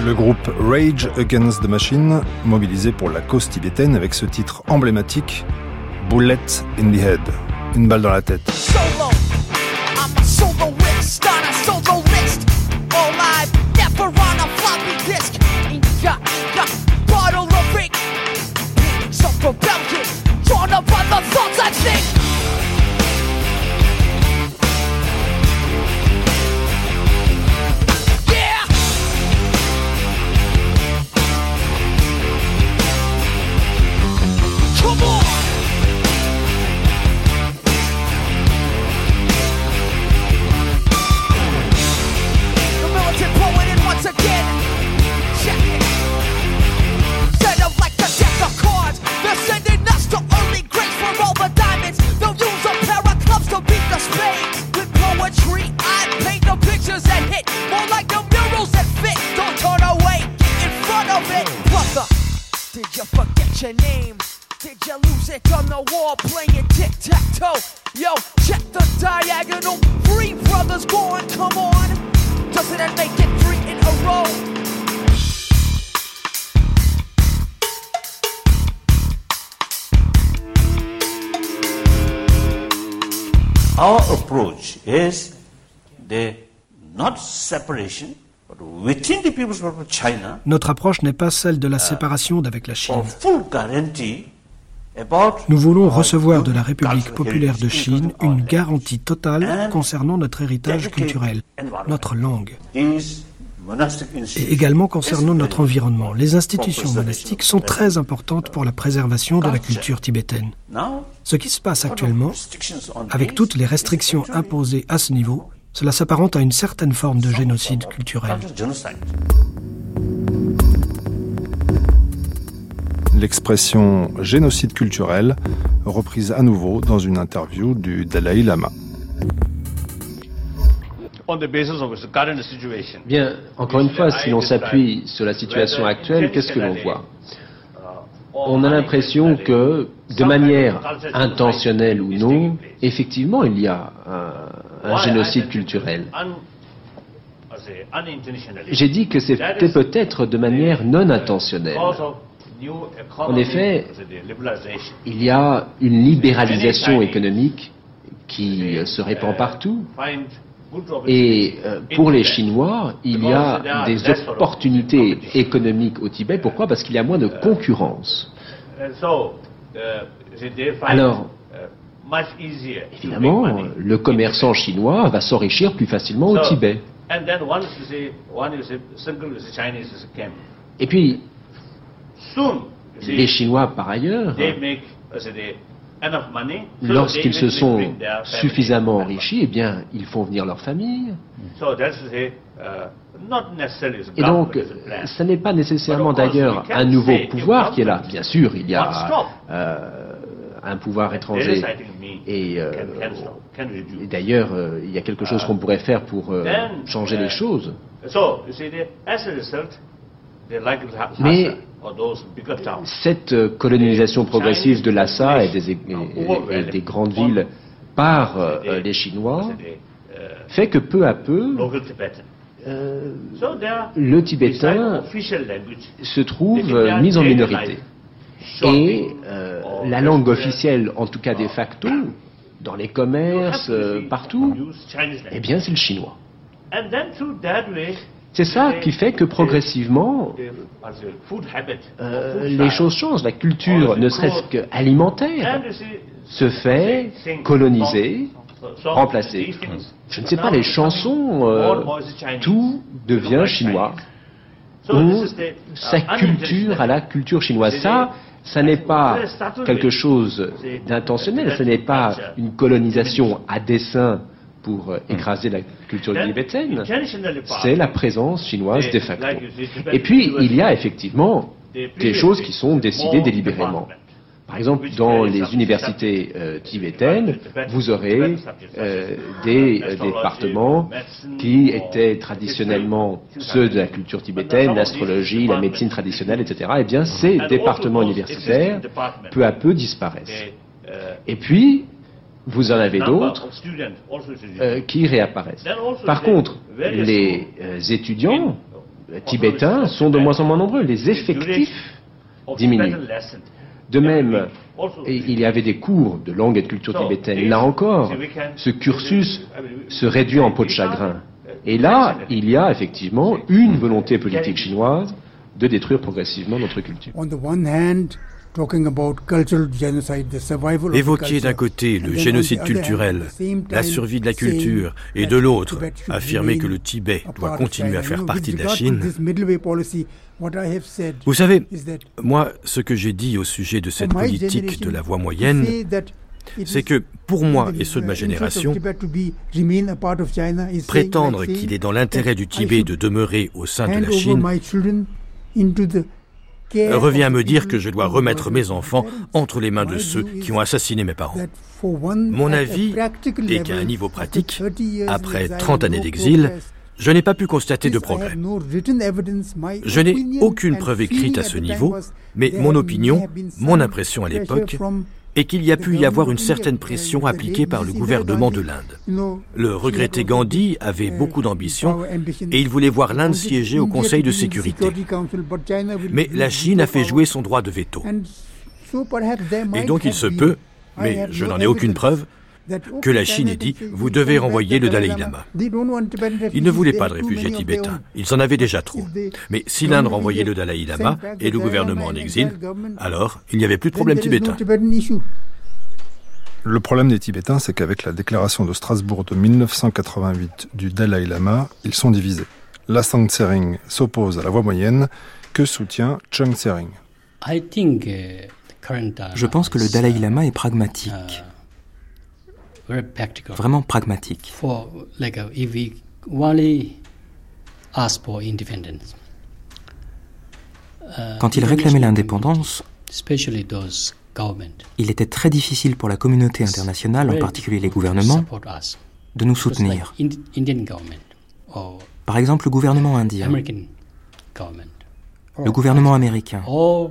le groupe Rage Against the Machine, mobilisé pour la cause tibétaine avec ce titre emblématique, Bullet in the Head, une balle dans la tête. Notre approche n'est pas celle de la séparation d'avec la Chine. Nous voulons recevoir de la République populaire de Chine une garantie totale concernant notre héritage culturel, notre langue, et également concernant notre environnement. Les institutions monastiques sont très importantes pour la préservation de la culture tibétaine. Ce qui se passe actuellement, avec toutes les restrictions imposées à ce niveau, cela s'apparente à une certaine forme de génocide culturel. l'expression génocide culturel, reprise à nouveau dans une interview du Dalai Lama. Bien, encore une fois, si l'on s'appuie sur la situation actuelle, qu'est-ce que l'on voit? On a l'impression que, de manière intentionnelle ou non, effectivement, il y a un, un génocide culturel. J'ai dit que c'était peut-être de manière non intentionnelle. En effet, il y a une libéralisation économique qui se répand partout. Et euh, pour les Chinois, il y a des opportunités économiques au Tibet. Pourquoi? Parce qu'il y a moins de concurrence. Alors, évidemment, le commerçant chinois va s'enrichir plus facilement au Tibet. Et puis, les Chinois, par ailleurs, lorsqu'ils se sont suffisamment enrichis, eh bien, ils font venir leur famille. Et donc, ce n'est pas nécessairement d'ailleurs un nouveau pouvoir qui est là. Bien sûr, il y a euh, un pouvoir étranger. Et, euh, et d'ailleurs, euh, il y a quelque chose qu'on pourrait faire pour changer les choses. Mais cette euh, colonisation progressive de Lhasa et des, des grandes villes par euh, les Chinois fait que peu à peu, euh, le tibétain se trouve mis en minorité. Et la langue officielle, en tout cas de facto, dans les commerces, partout, eh bien c'est le chinois. C'est ça qui fait que progressivement, euh, les choses changent. La culture, ne serait-ce qu'alimentaire, se fait coloniser, remplacer. Je ne sais pas, les chansons, euh, tout devient chinois. Ou sa culture à la culture chinoise. Ça, ça n'est pas quelque chose d'intentionnel, ce n'est pas une colonisation à dessein pour euh, écraser la culture tibétaine, c'est la présence chinoise de facto. Et puis, il y a effectivement des choses qui sont décidées délibérément. Par exemple, dans les universités euh, tibétaines, vous aurez euh, des départements qui étaient traditionnellement ceux de la culture tibétaine, l'astrologie, la médecine traditionnelle, etc. Eh bien, ces départements universitaires, peu à peu, disparaissent. Et puis, vous en avez d'autres euh, qui réapparaissent. Par contre, les euh, étudiants tibétains sont de moins en moins nombreux. Les effectifs diminuent. De même, il y avait des cours de langue et de culture tibétaine. Là encore, ce cursus se réduit en peau de chagrin. Et là, il y a effectivement une volonté politique chinoise de détruire progressivement notre culture. Évoquer d'un côté le génocide culturel, la survie de la culture, et de l'autre, affirmer que le Tibet doit continuer à faire partie de la Chine. Vous savez, moi, ce que j'ai dit au sujet de cette politique de la voie moyenne, c'est que pour moi et ceux de ma génération, prétendre qu'il est dans l'intérêt du Tibet de demeurer au sein de la Chine revient à me dire que je dois remettre mes enfants entre les mains de ceux qui ont assassiné mes parents. Mon avis est qu'à un niveau pratique, après 30 années d'exil, je n'ai pas pu constater de progrès. Je n'ai aucune preuve écrite à ce niveau, mais mon opinion, mon impression à l'époque, et qu'il y a pu y avoir une certaine pression appliquée par le gouvernement de l'Inde. Le regretté Gandhi avait beaucoup d'ambition et il voulait voir l'Inde siéger au Conseil de sécurité. Mais la Chine a fait jouer son droit de veto. Et donc il se peut, mais je n'en ai aucune preuve, que la Chine ait dit vous devez renvoyer le Dalai Lama. Ils ne voulaient pas de réfugiés tibétains, ils en avaient déjà trop. Mais si l'Inde renvoyait le Dalai Lama et le gouvernement en exil, alors il n'y avait plus de problème tibétain. Le problème des Tibétains, c'est qu'avec la déclaration de Strasbourg de 1988 du Dalai Lama, ils sont divisés. La Sang Tsering s'oppose à la voie moyenne que soutient Chung Tsering. Uh, Je pense que le Dalai Lama est pragmatique. Uh, Vraiment pragmatique. Uh, Quand il réclamait l'indépendance, il était très difficile pour la communauté internationale, en particulier les gouvernements, de nous soutenir. Par exemple, le gouvernement indien, le gouvernement américain, ou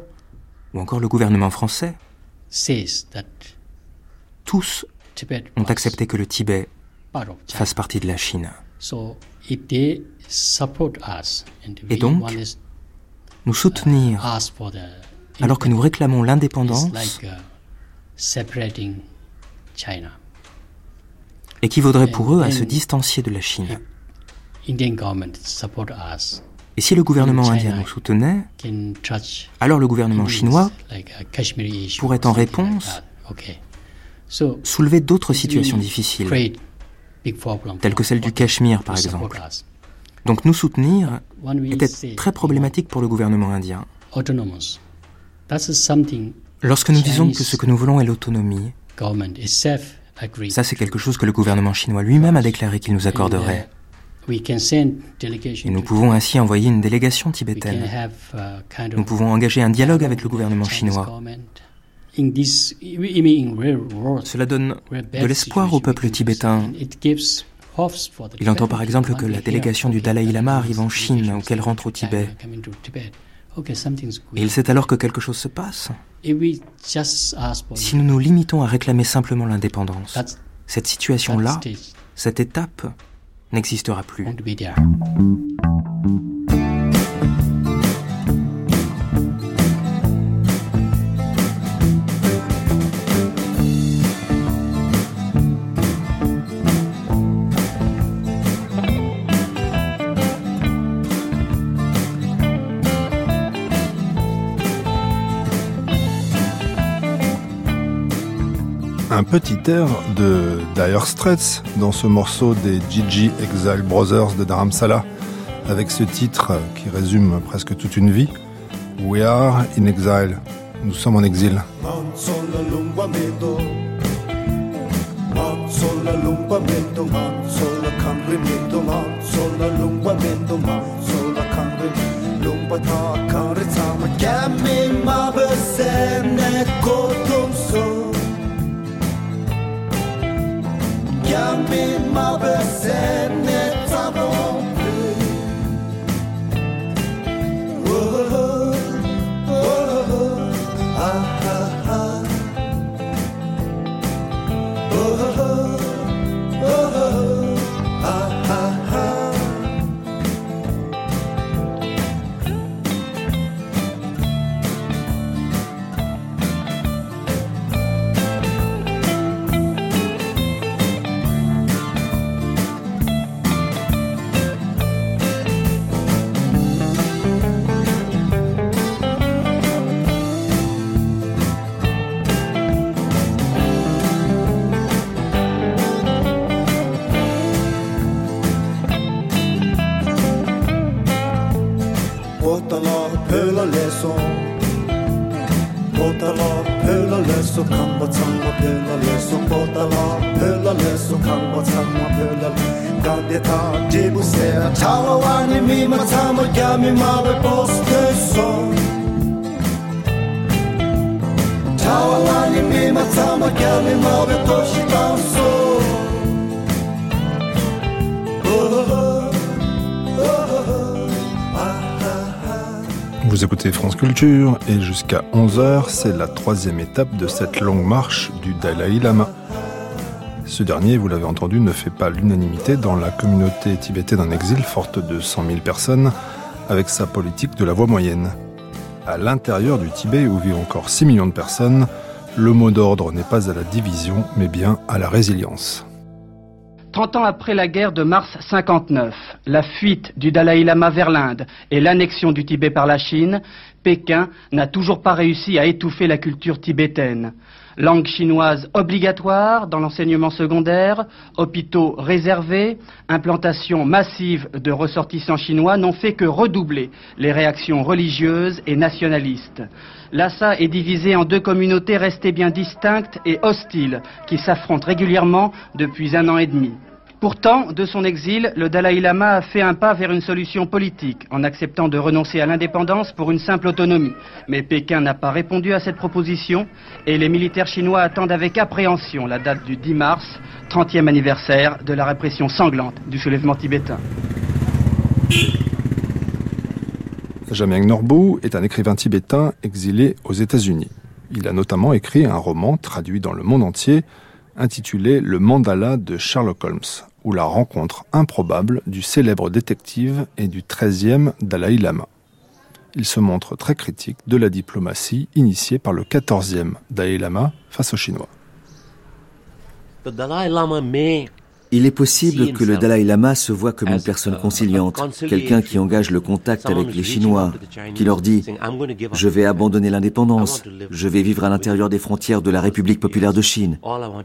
encore le gouvernement français, tous ont accepté que le Tibet fasse partie de la Chine. Et donc, nous soutenir. alors que nous réclamons l'indépendance équivaudrait pour eux à se distancier de la Chine. Et si le gouvernement indien nous soutenait, alors le gouvernement chinois pourrait en réponse soulever d'autres situations difficiles, telles que celle du Cachemire par exemple. Donc nous soutenir était très problématique pour le gouvernement indien. Lorsque nous disons que ce que nous voulons est l'autonomie, ça c'est quelque chose que le gouvernement chinois lui-même a déclaré qu'il nous accorderait. Et nous pouvons ainsi envoyer une délégation tibétaine. Nous pouvons engager un dialogue avec le gouvernement chinois. Cela donne de l'espoir au peuple tibétain. Il entend par exemple que la délégation du Dalai Lama arrive en Chine ou qu'elle rentre au Tibet. Et il sait alors que quelque chose se passe. Si nous nous limitons à réclamer simplement l'indépendance, cette situation-là, cette étape, n'existera plus. Un petit air de Dire Straits dans ce morceau des Gigi Exile Brothers de Dharamsala, avec ce titre qui résume presque toute une vie. We are in exile. Nous sommes en exil. ma besennet avon pöla leso Botala pöla leso kamba tsamba pöla leso Botala pöla leso kamba tsamba pöla Gande ta jibu sea Chawa wani mi ma tsamba gya mi ma we poste so Chawa wani mi ma tsamba gya mi ma we poste so Vous écoutez France Culture et jusqu'à 11h, c'est la troisième étape de cette longue marche du Dalai Lama. Ce dernier, vous l'avez entendu, ne fait pas l'unanimité dans la communauté tibétaine en exil, forte de 100 000 personnes, avec sa politique de la voie moyenne. À l'intérieur du Tibet, où vivent encore 6 millions de personnes, le mot d'ordre n'est pas à la division, mais bien à la résilience. 30 ans après la guerre de mars 59, la fuite du Dalai Lama vers l'Inde et l'annexion du Tibet par la Chine, Pékin n'a toujours pas réussi à étouffer la culture tibétaine. Langue chinoise obligatoire dans l'enseignement secondaire, hôpitaux réservés, implantation massive de ressortissants chinois n'ont fait que redoubler les réactions religieuses et nationalistes. Lhasa est divisé en deux communautés restées bien distinctes et hostiles qui s'affrontent régulièrement depuis un an et demi. Pourtant, de son exil, le Dalai Lama a fait un pas vers une solution politique en acceptant de renoncer à l'indépendance pour une simple autonomie. Mais Pékin n'a pas répondu à cette proposition et les militaires chinois attendent avec appréhension la date du 10 mars, 30e anniversaire de la répression sanglante du soulèvement tibétain. Jamyang Norbu est un écrivain tibétain exilé aux États-Unis. Il a notamment écrit un roman traduit dans le monde entier intitulé Le mandala de Sherlock Holmes, ou la rencontre improbable du célèbre détective et du 13e Dalai Lama. Il se montre très critique de la diplomatie initiée par le 14e Dalai Lama face aux Chinois. Il est possible que le Dalai Lama se voit comme une personne conciliante, quelqu'un qui engage le contact avec les Chinois, qui leur dit ⁇ Je vais abandonner l'indépendance, je vais vivre à l'intérieur des frontières de la République populaire de Chine.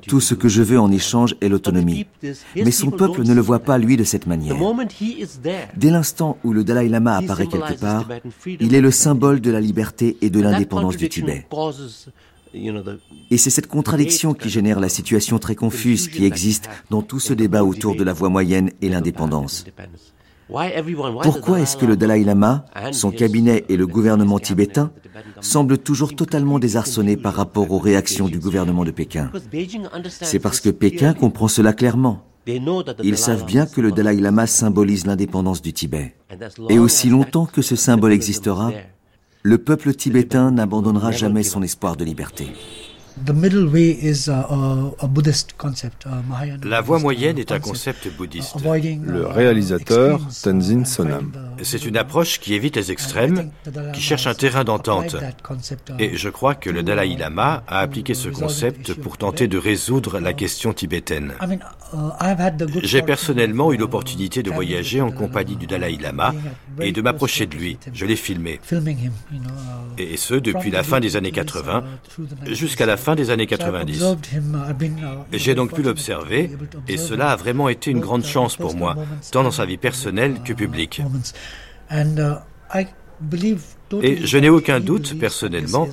Tout ce que je veux en échange est l'autonomie. Mais son peuple ne le voit pas, lui, de cette manière. Dès l'instant où le Dalai Lama apparaît quelque part, il est le symbole de la liberté et de l'indépendance du Tibet. Et c'est cette contradiction qui génère la situation très confuse qui existe dans tout ce débat autour de la voie moyenne et l'indépendance. Pourquoi est-ce que le Dalai Lama, son cabinet et le gouvernement tibétain semblent toujours totalement désarçonnés par rapport aux réactions du gouvernement de Pékin? C'est parce que Pékin comprend cela clairement. Ils savent bien que le Dalai Lama symbolise l'indépendance du Tibet. Et aussi longtemps que ce symbole existera, le peuple tibétain n'abandonnera jamais son espoir de liberté. La voie moyenne est un concept bouddhiste. Le réalisateur Tenzin Sonam. C'est une approche qui évite les extrêmes, qui cherche un terrain d'entente. Et je crois que le Dalai Lama a appliqué ce concept pour tenter de résoudre la question tibétaine. Uh, J'ai personnellement eu l'opportunité de voyager en compagnie du Dalai Lama et de m'approcher de lui. Je l'ai filmé. Uh, et ce, depuis la fin des années 80 jusqu'à la fin des années 90. J'ai donc pu l'observer et cela a vraiment été une grande chance pour moi, tant dans sa vie personnelle que publique. Et je n'ai aucun doute, personnellement,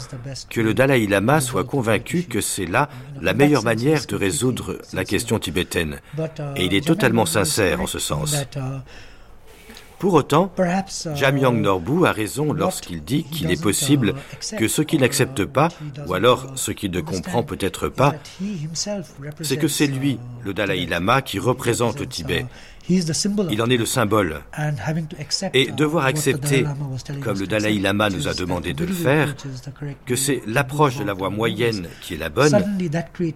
que le Dalai Lama soit convaincu que c'est là la meilleure manière de résoudre la question tibétaine. Et il est totalement sincère en ce sens. Pour autant, Jamyang Norbu a raison lorsqu'il dit qu'il est possible que ce qu'il n'accepte pas, ou alors ce qu'il ne comprend peut-être pas, c'est que c'est lui, le Dalai Lama, qui représente le Tibet. Il en est le symbole. Et devoir accepter, comme le Dalai Lama nous a demandé de le faire, que c'est l'approche de la voie moyenne qui est la bonne,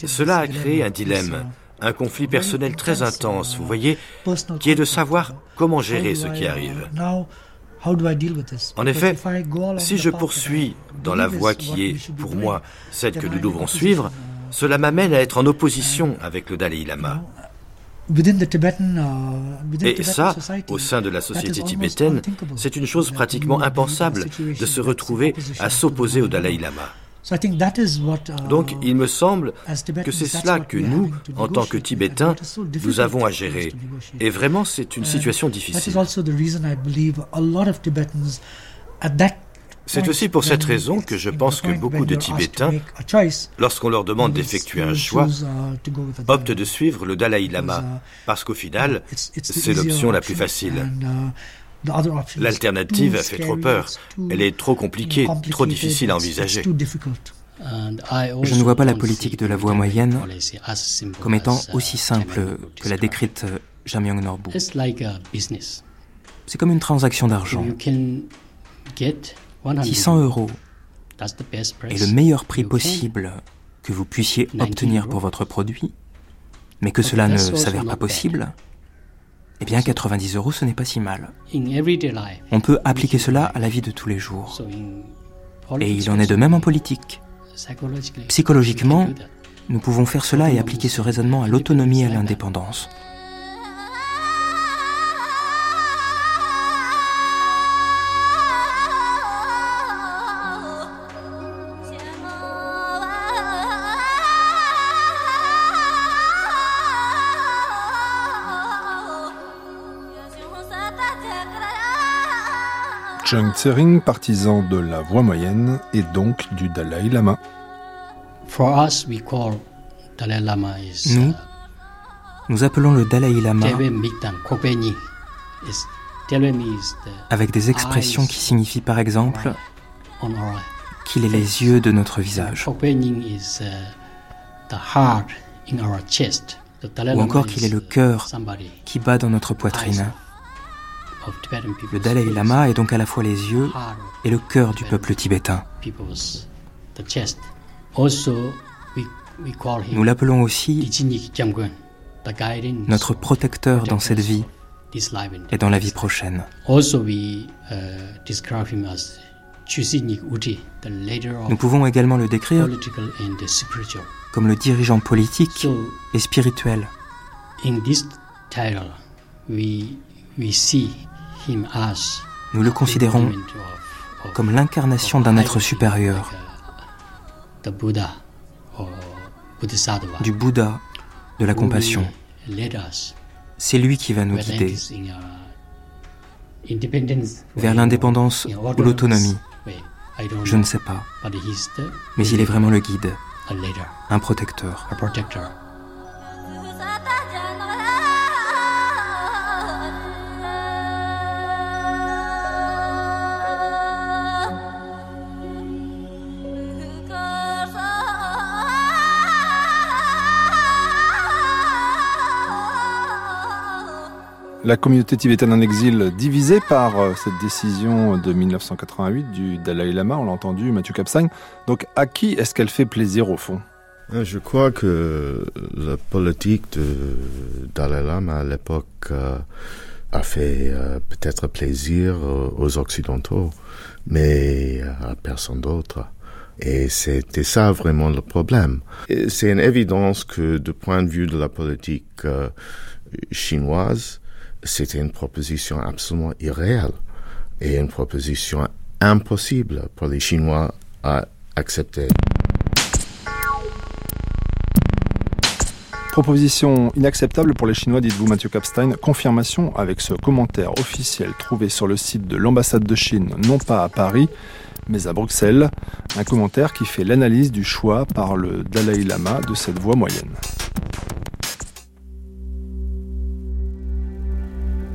cela a créé un dilemme un conflit personnel très intense, vous voyez, qui est de savoir comment gérer ce qui arrive. En effet, si je poursuis dans la voie qui est, pour moi, celle que nous devons suivre, cela m'amène à être en opposition avec le Dalai Lama. Et ça, au sein de la société tibétaine, c'est une chose pratiquement impensable de se retrouver à s'opposer au Dalai Lama. Uh, Donc il me semble que c'est cela que nous, en tant que Tibétains, nous avons à gérer. Et vraiment, c'est une situation difficile. C'est aussi pour cette raison que je pense que beaucoup de Tibétains, lorsqu'on leur demande d'effectuer un choix, uh, optent de suivre le Dalai Lama, uh, parce qu'au final, c'est l'option la plus facile. L'alternative a fait trop peur. Elle est trop compliquée, trop difficile à envisager. Je ne vois pas la politique de la voie moyenne comme étant aussi simple que l'a décrite euh, Jamyang Norbu. C'est comme une transaction d'argent. 600 euros est le meilleur prix possible que vous puissiez obtenir pour votre produit, mais que cela ne s'avère pas possible, eh bien 90 euros, ce n'est pas si mal. On peut appliquer cela à la vie de tous les jours. Et il en est de même en politique. Psychologiquement, nous pouvons faire cela et appliquer ce raisonnement à l'autonomie et à l'indépendance. Zheng Tsering, partisan de la voie moyenne et donc du Dalai Lama. Nous, nous appelons le Dalai Lama avec des expressions qui signifient par exemple qu'il est les yeux de notre visage. Ou encore qu'il est le cœur qui bat dans notre poitrine. Le Dalai Lama est donc à la fois les yeux et le cœur du peuple tibétain. Nous l'appelons aussi notre protecteur dans cette vie et dans la vie prochaine. Nous pouvons également le décrire comme le dirigeant politique et spirituel. Nous le considérons comme l'incarnation d'un être supérieur, du Bouddha, de la compassion. C'est lui qui va nous guider vers l'indépendance ou l'autonomie. Je ne sais pas. Mais il est vraiment le guide, un protecteur. La communauté tibétaine en exil divisée par euh, cette décision de 1988 du Dalai Lama, on l'a entendu, Mathieu Kapsang. Donc à qui est-ce qu'elle fait plaisir au fond? Euh, Je crois que la politique de Dalai Lama à l'époque euh, a fait peut-être plaisir aux Occidentaux, mais à personne d'autre. Et c'était ça vraiment le problème. C'est une évidence que du point de vue de la politique chinoise, c'était une proposition absolument irréelle et une proposition impossible pour les Chinois à accepter. Proposition inacceptable pour les Chinois, dites-vous Mathieu Kapstein. Confirmation avec ce commentaire officiel trouvé sur le site de l'ambassade de Chine, non pas à Paris, mais à Bruxelles. Un commentaire qui fait l'analyse du choix par le Dalai Lama de cette voie moyenne.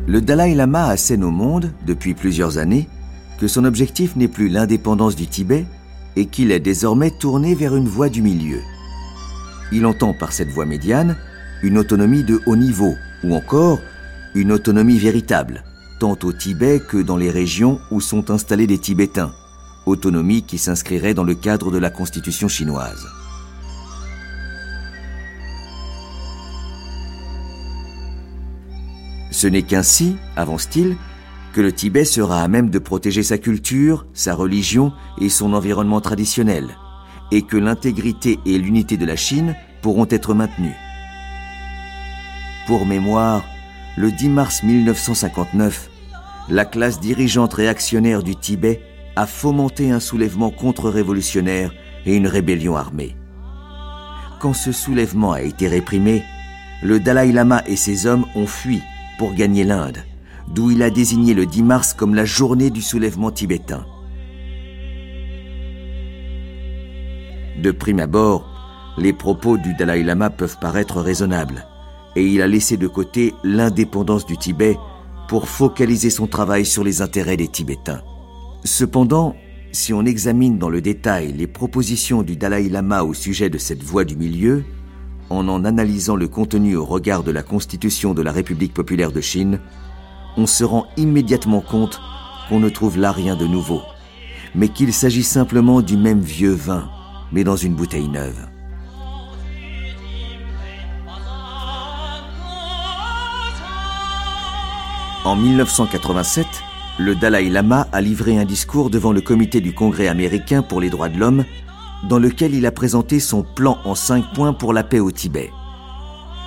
Le Dalai Lama assène au monde, depuis plusieurs années, que son objectif n'est plus l'indépendance du Tibet et qu'il est désormais tourné vers une voie du milieu. Il entend par cette voie médiane une autonomie de haut niveau ou encore une autonomie véritable, tant au Tibet que dans les régions où sont installés des Tibétains, autonomie qui s'inscrirait dans le cadre de la constitution chinoise. Ce n'est qu'ainsi, avance-t-il, que le Tibet sera à même de protéger sa culture, sa religion et son environnement traditionnel, et que l'intégrité et l'unité de la Chine pourront être maintenues. Pour mémoire, le 10 mars 1959, la classe dirigeante réactionnaire du Tibet a fomenté un soulèvement contre-révolutionnaire et une rébellion armée. Quand ce soulèvement a été réprimé, le Dalai Lama et ses hommes ont fui pour gagner l'Inde, d'où il a désigné le 10 mars comme la journée du soulèvement tibétain. De prime abord, les propos du Dalai Lama peuvent paraître raisonnables, et il a laissé de côté l'indépendance du Tibet pour focaliser son travail sur les intérêts des Tibétains. Cependant, si on examine dans le détail les propositions du Dalai Lama au sujet de cette voie du milieu, en en analysant le contenu au regard de la Constitution de la République populaire de Chine, on se rend immédiatement compte qu'on ne trouve là rien de nouveau, mais qu'il s'agit simplement du même vieux vin, mais dans une bouteille neuve. En 1987, le Dalai Lama a livré un discours devant le comité du Congrès américain pour les droits de l'homme dans lequel il a présenté son plan en cinq points pour la paix au Tibet.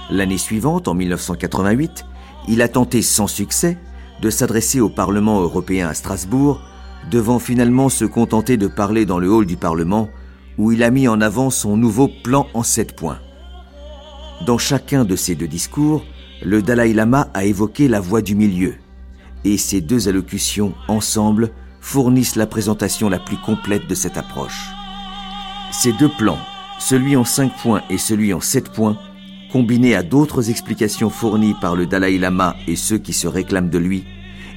L'année suivante, en 1988, il a tenté sans succès de s'adresser au Parlement européen à Strasbourg, devant finalement se contenter de parler dans le hall du Parlement, où il a mis en avant son nouveau plan en sept points. Dans chacun de ces deux discours, le Dalai Lama a évoqué la voie du milieu, et ces deux allocutions, ensemble, fournissent la présentation la plus complète de cette approche. Ces deux plans, celui en cinq points et celui en sept points, combinés à d'autres explications fournies par le Dalai Lama et ceux qui se réclament de lui,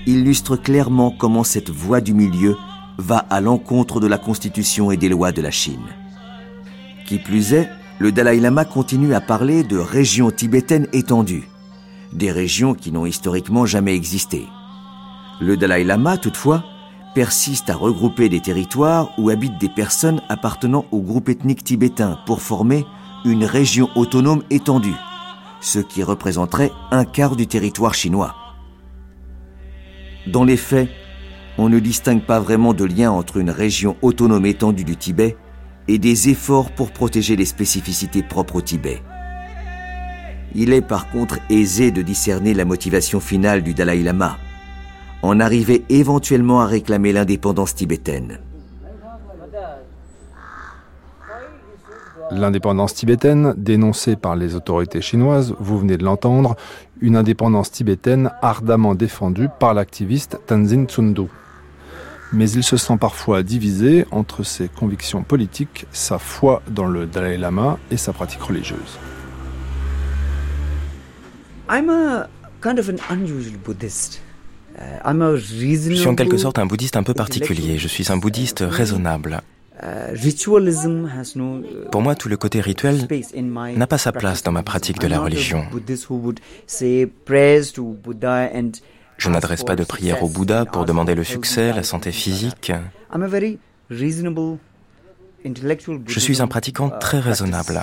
illustrent clairement comment cette voie du milieu va à l'encontre de la constitution et des lois de la Chine. Qui plus est, le Dalai Lama continue à parler de régions tibétaines étendues, des régions qui n'ont historiquement jamais existé. Le Dalai Lama, toutefois, persiste à regrouper des territoires où habitent des personnes appartenant au groupe ethnique tibétain pour former une région autonome étendue, ce qui représenterait un quart du territoire chinois. Dans les faits, on ne distingue pas vraiment de lien entre une région autonome étendue du Tibet et des efforts pour protéger les spécificités propres au Tibet. Il est par contre aisé de discerner la motivation finale du Dalai Lama, en arriver éventuellement à réclamer l'indépendance tibétaine. L'indépendance tibétaine, dénoncée par les autorités chinoises, vous venez de l'entendre, une indépendance tibétaine ardemment défendue par l'activiste Tenzin Tsundu. Mais il se sent parfois divisé entre ses convictions politiques, sa foi dans le Dalai Lama et sa pratique religieuse. Je suis en quelque sorte un bouddhiste un peu particulier. Je suis un bouddhiste raisonnable. Euh, Pour moi, tout le côté rituel n'a pas sa place dans ma pratique de la religion. Je n'adresse pas de prière au Bouddha pour demander le succès, la santé physique. Je suis un pratiquant très raisonnable.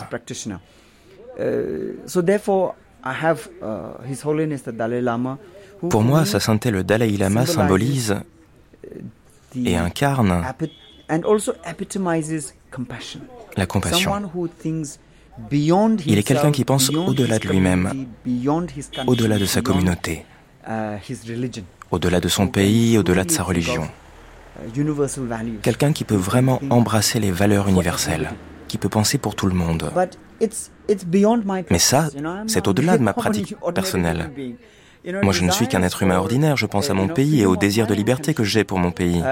Pour moi, sa sainteté le Dalai Lama symbolise et incarne la compassion. Il est quelqu'un qui pense au-delà de lui-même, au-delà de sa communauté, uh, au-delà de son pays, au-delà de sa religion. Uh, quelqu'un qui peut vraiment embrasser les valeurs universelles, qui peut penser pour tout le monde. Mais ça, c'est au-delà de ma pratique personnelle. Moi, je ne suis qu'un être humain ordinaire, je pense à mon pays et au désir de liberté que j'ai pour mon pays.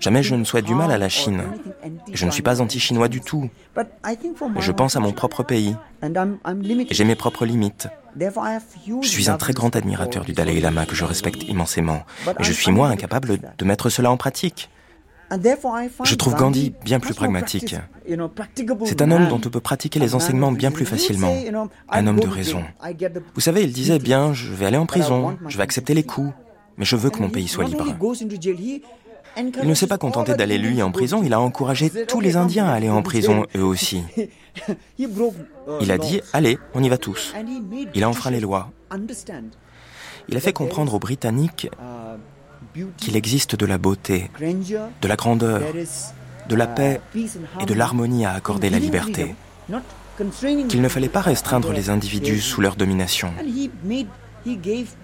Jamais je ne souhaite du mal à la Chine. Je ne suis pas anti-chinois du tout. Je pense à mon propre pays. J'ai mes propres limites. Je suis un très grand admirateur du Dalai Lama que je respecte immensément. Mais je suis moi incapable de mettre cela en pratique. Je trouve Gandhi bien plus pragmatique. C'est un homme dont on peut pratiquer les enseignements bien plus facilement. Un homme de raison. Vous savez, il disait bien, je vais aller en prison, je vais accepter les coups, mais je veux que mon pays soit libre. Il ne s'est pas contenté d'aller lui en prison, il a encouragé tous les Indiens à aller en prison eux aussi. Il a dit, allez, on y va tous. Il a enfreint les lois. Il a fait comprendre aux Britanniques qu'il existe de la beauté, de la grandeur, de la paix et de l'harmonie à accorder la liberté. Qu'il ne fallait pas restreindre les individus sous leur domination.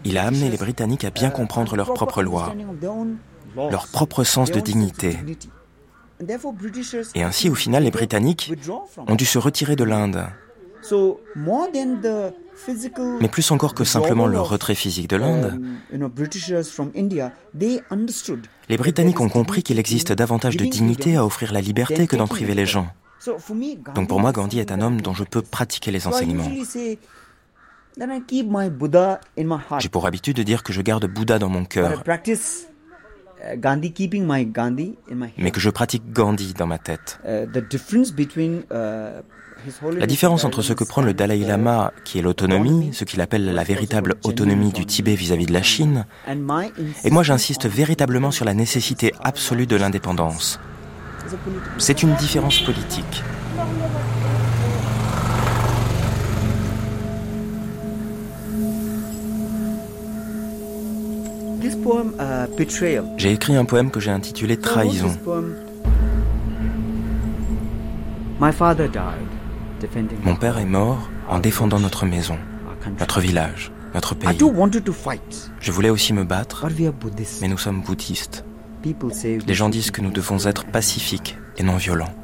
Il a amené les Britanniques à bien comprendre leurs propres lois, leur propre sens de dignité. Et ainsi, au final, les Britanniques ont dû se retirer de l'Inde. Mais plus encore que simplement le retrait physique de l'Inde, les Britanniques ont compris qu'il existe davantage de dignité à offrir la liberté que d'en priver les gens. Donc pour moi, Gandhi est un homme dont je peux pratiquer les enseignements. J'ai pour habitude de dire que je garde Bouddha dans mon cœur, mais que je pratique Gandhi dans ma tête. La différence entre ce que prend le Dalai Lama, qui est l'autonomie, ce qu'il appelle la véritable autonomie du Tibet vis-à-vis de la Chine, et moi j'insiste véritablement sur la nécessité absolue de l'indépendance. C'est une différence politique. J'ai écrit un poème que j'ai intitulé Trahison. Mon père est mort en défendant notre maison, notre village, notre pays. Je voulais aussi me battre, mais nous sommes bouddhistes. Les gens disent que nous devons être pacifiques et non violents.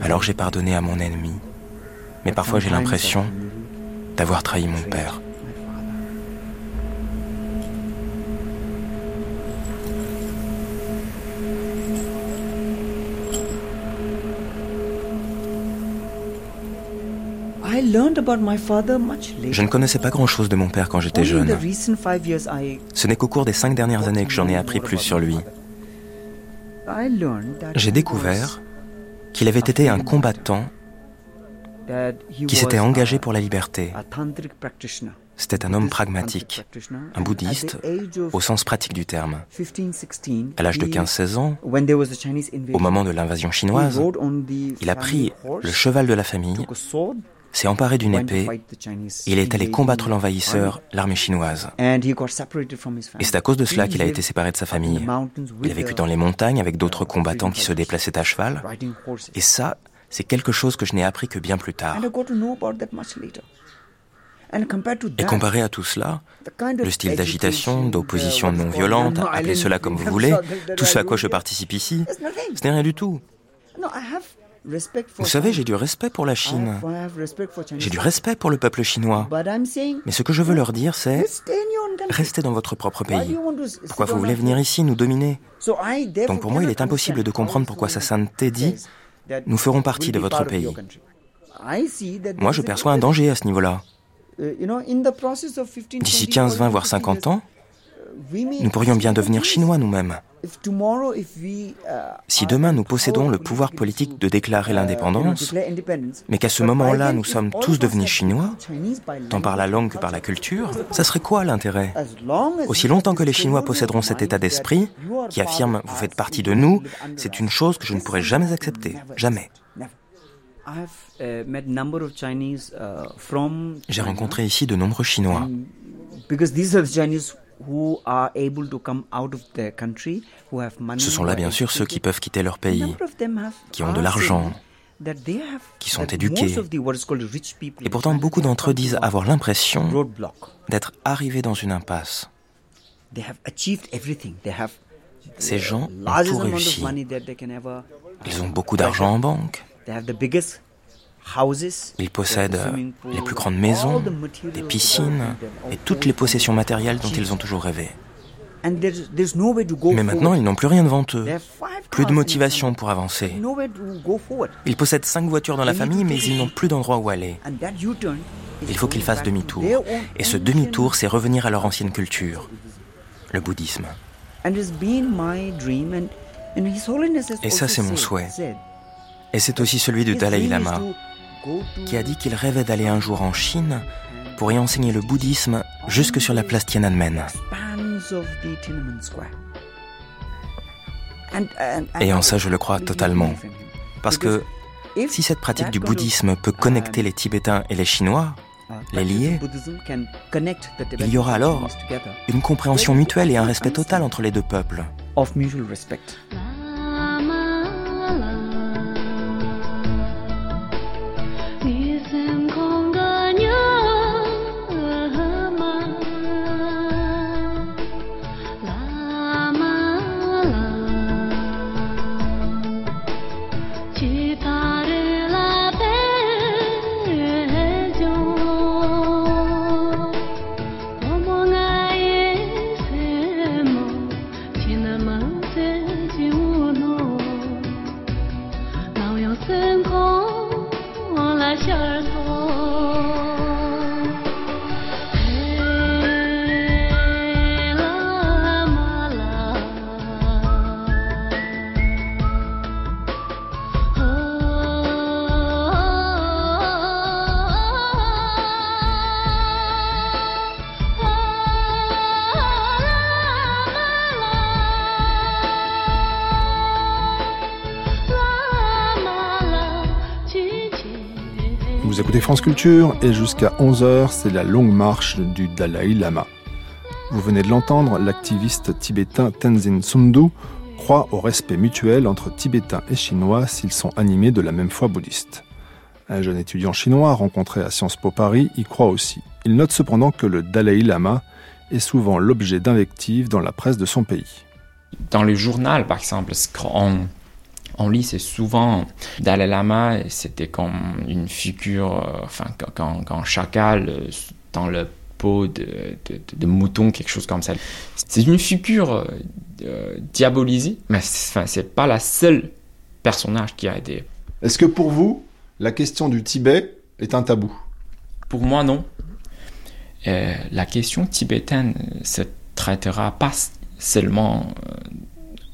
Alors j'ai pardonné à mon ennemi. Mais parfois j'ai l'impression d'avoir trahi mon père. Je ne connaissais pas grand-chose de mon père quand j'étais jeune. Ce n'est qu'au cours des cinq dernières années que j'en ai appris plus sur lui. J'ai découvert qu'il avait été un combattant qui s'était engagé pour la liberté. C'était un homme pragmatique, un bouddhiste au sens pratique du terme. À l'âge de 15-16 ans, au moment de l'invasion chinoise, il a pris le cheval de la famille s'est emparé d'une épée il est allé combattre l'envahisseur, l'armée chinoise. Et c'est à cause de cela qu'il a été séparé de sa famille. Il a vécu dans les montagnes avec d'autres combattants qui se déplaçaient à cheval. Et ça, c'est quelque chose que je n'ai appris que bien plus tard. Et comparé à tout cela, le style d'agitation, d'opposition non violente, appelez cela comme vous voulez, tout ce à quoi je participe ici, ce n'est rien du tout. Vous savez, j'ai du respect pour la Chine. J'ai du respect pour le peuple chinois. Mais ce que je veux leur dire, c'est restez dans votre propre pays. Pourquoi vous voulez venir ici nous dominer? Donc pour moi, il est impossible de comprendre pourquoi sa sainteté dit nous ferons partie de votre pays. Moi, je perçois un danger à ce niveau-là. D'ici 15, 20, voire 50 ans, nous pourrions bien devenir chinois nous-mêmes. Si demain nous possédons le pouvoir politique de déclarer l'indépendance, mais qu'à ce moment-là nous sommes tous devenus chinois, tant par la langue que par la culture, ça serait quoi l'intérêt? Aussi longtemps que les Chinois posséderont cet état d'esprit, qui affirme vous faites partie de nous, c'est une chose que je ne pourrai jamais accepter. Jamais. J'ai rencontré ici de nombreux Chinois. Ce sont là bien sûr ceux qui peuvent quitter leur pays, qui ont de l'argent, qui sont éduqués. Et pourtant, beaucoup d'entre eux disent avoir l'impression d'être arrivés dans une impasse. Ces gens ont tout réussi. Ils ont beaucoup d'argent en banque. Ils possèdent les plus grandes maisons, des piscines et toutes les possessions matérielles dont ils ont toujours rêvé. Mais maintenant, ils n'ont plus rien devant eux. Plus de motivation pour avancer. Ils possèdent cinq voitures dans la famille, mais ils n'ont plus d'endroit où aller. Il faut qu'ils fassent demi-tour. Et ce demi-tour, c'est revenir à leur ancienne culture, le bouddhisme. Et ça, c'est mon souhait. Et c'est aussi celui du Dalai Lama, qui a dit qu'il rêvait d'aller un jour en Chine pour y enseigner le bouddhisme jusque sur la place Tiananmen. Et en ça, je le crois totalement. Parce que si cette pratique du bouddhisme peut connecter les Tibétains et les Chinois, les lier, il y aura alors une compréhension mutuelle et un respect total entre les deux peuples. Vous écoutez France Culture et jusqu'à 11h, c'est la longue marche du Dalai Lama. Vous venez de l'entendre, l'activiste tibétain Tenzin Sundu croient au respect mutuel entre Tibétains et Chinois s'ils sont animés de la même foi bouddhiste. Un jeune étudiant chinois rencontré à Sciences Po Paris y croit aussi. Il note cependant que le Dalai Lama est souvent l'objet d'invectives dans la presse de son pays. Dans le journal, par exemple, on, on lit, c'est souvent Dalai Lama, c'était comme une figure, euh, enfin, quand, quand chacal euh, dans le pot de, de, mouton, quelque chose comme ça. C'est une figure euh, diabolisée, mais c'est pas la seule personnage qui a été. Est-ce que pour vous, la question du Tibet est un tabou? Pour moi, non. la question tibétaine se traitera pas seulement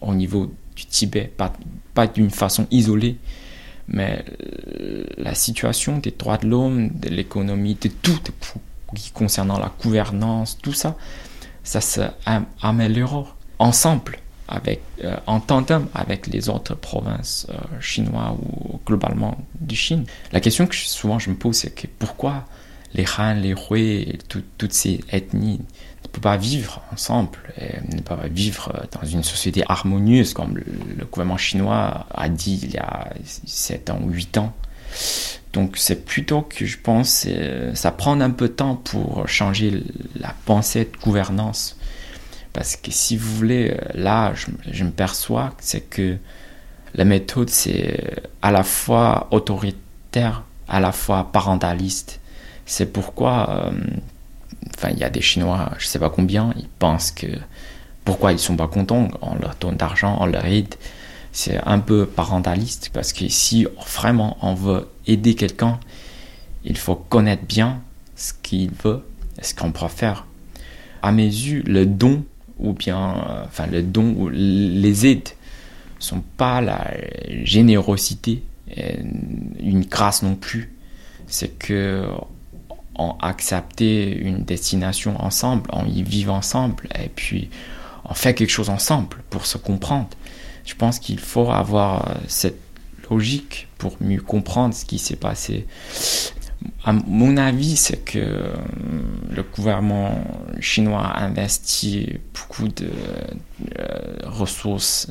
au niveau du Tibet, pas, pas d'une façon isolée, mais la situation des droits de l'homme, de l'économie, de tout concernant la gouvernance, tout ça, ça s'améliore ensemble, avec, euh, en tandem avec les autres provinces euh, chinoises ou globalement du Chine. La question que souvent je me pose, c'est que pourquoi les Han, les Hui, toutes ces ethnies peuvent pas vivre ensemble, et ne pas vivre dans une société harmonieuse comme le, gouvernement chinois a dit il y a 7 ans ou 8 ans. Donc c'est plutôt que je pense euh, ça prend un peu de temps pour changer la pensée de gouvernance. Parce que si vous voulez, euh, là, je, me perçois, c'est que la méthode, c'est à la fois autoritaire, à la fois parentaliste. C'est pourquoi, euh, enfin, il y a des Chinois, je sais pas combien, ils pensent que pourquoi ils sont pas contents, on leur donne d'argent, on leur aide. C'est un peu parentaliste parce que si vraiment on veut aider quelqu'un, il faut connaître bien ce qu'il veut et ce qu'on peut faire. À mes yeux, le don ou bien, euh, enfin, le don ou les aides sont pas la générosité, une grâce non plus. C'est que on accepter une destination ensemble, on y vit ensemble et puis on fait quelque chose ensemble pour se comprendre. Je pense qu'il faut avoir euh, cette logique pour mieux comprendre ce qui s'est passé. À mon avis, c'est que euh, le gouvernement chinois a investi beaucoup de euh, ressources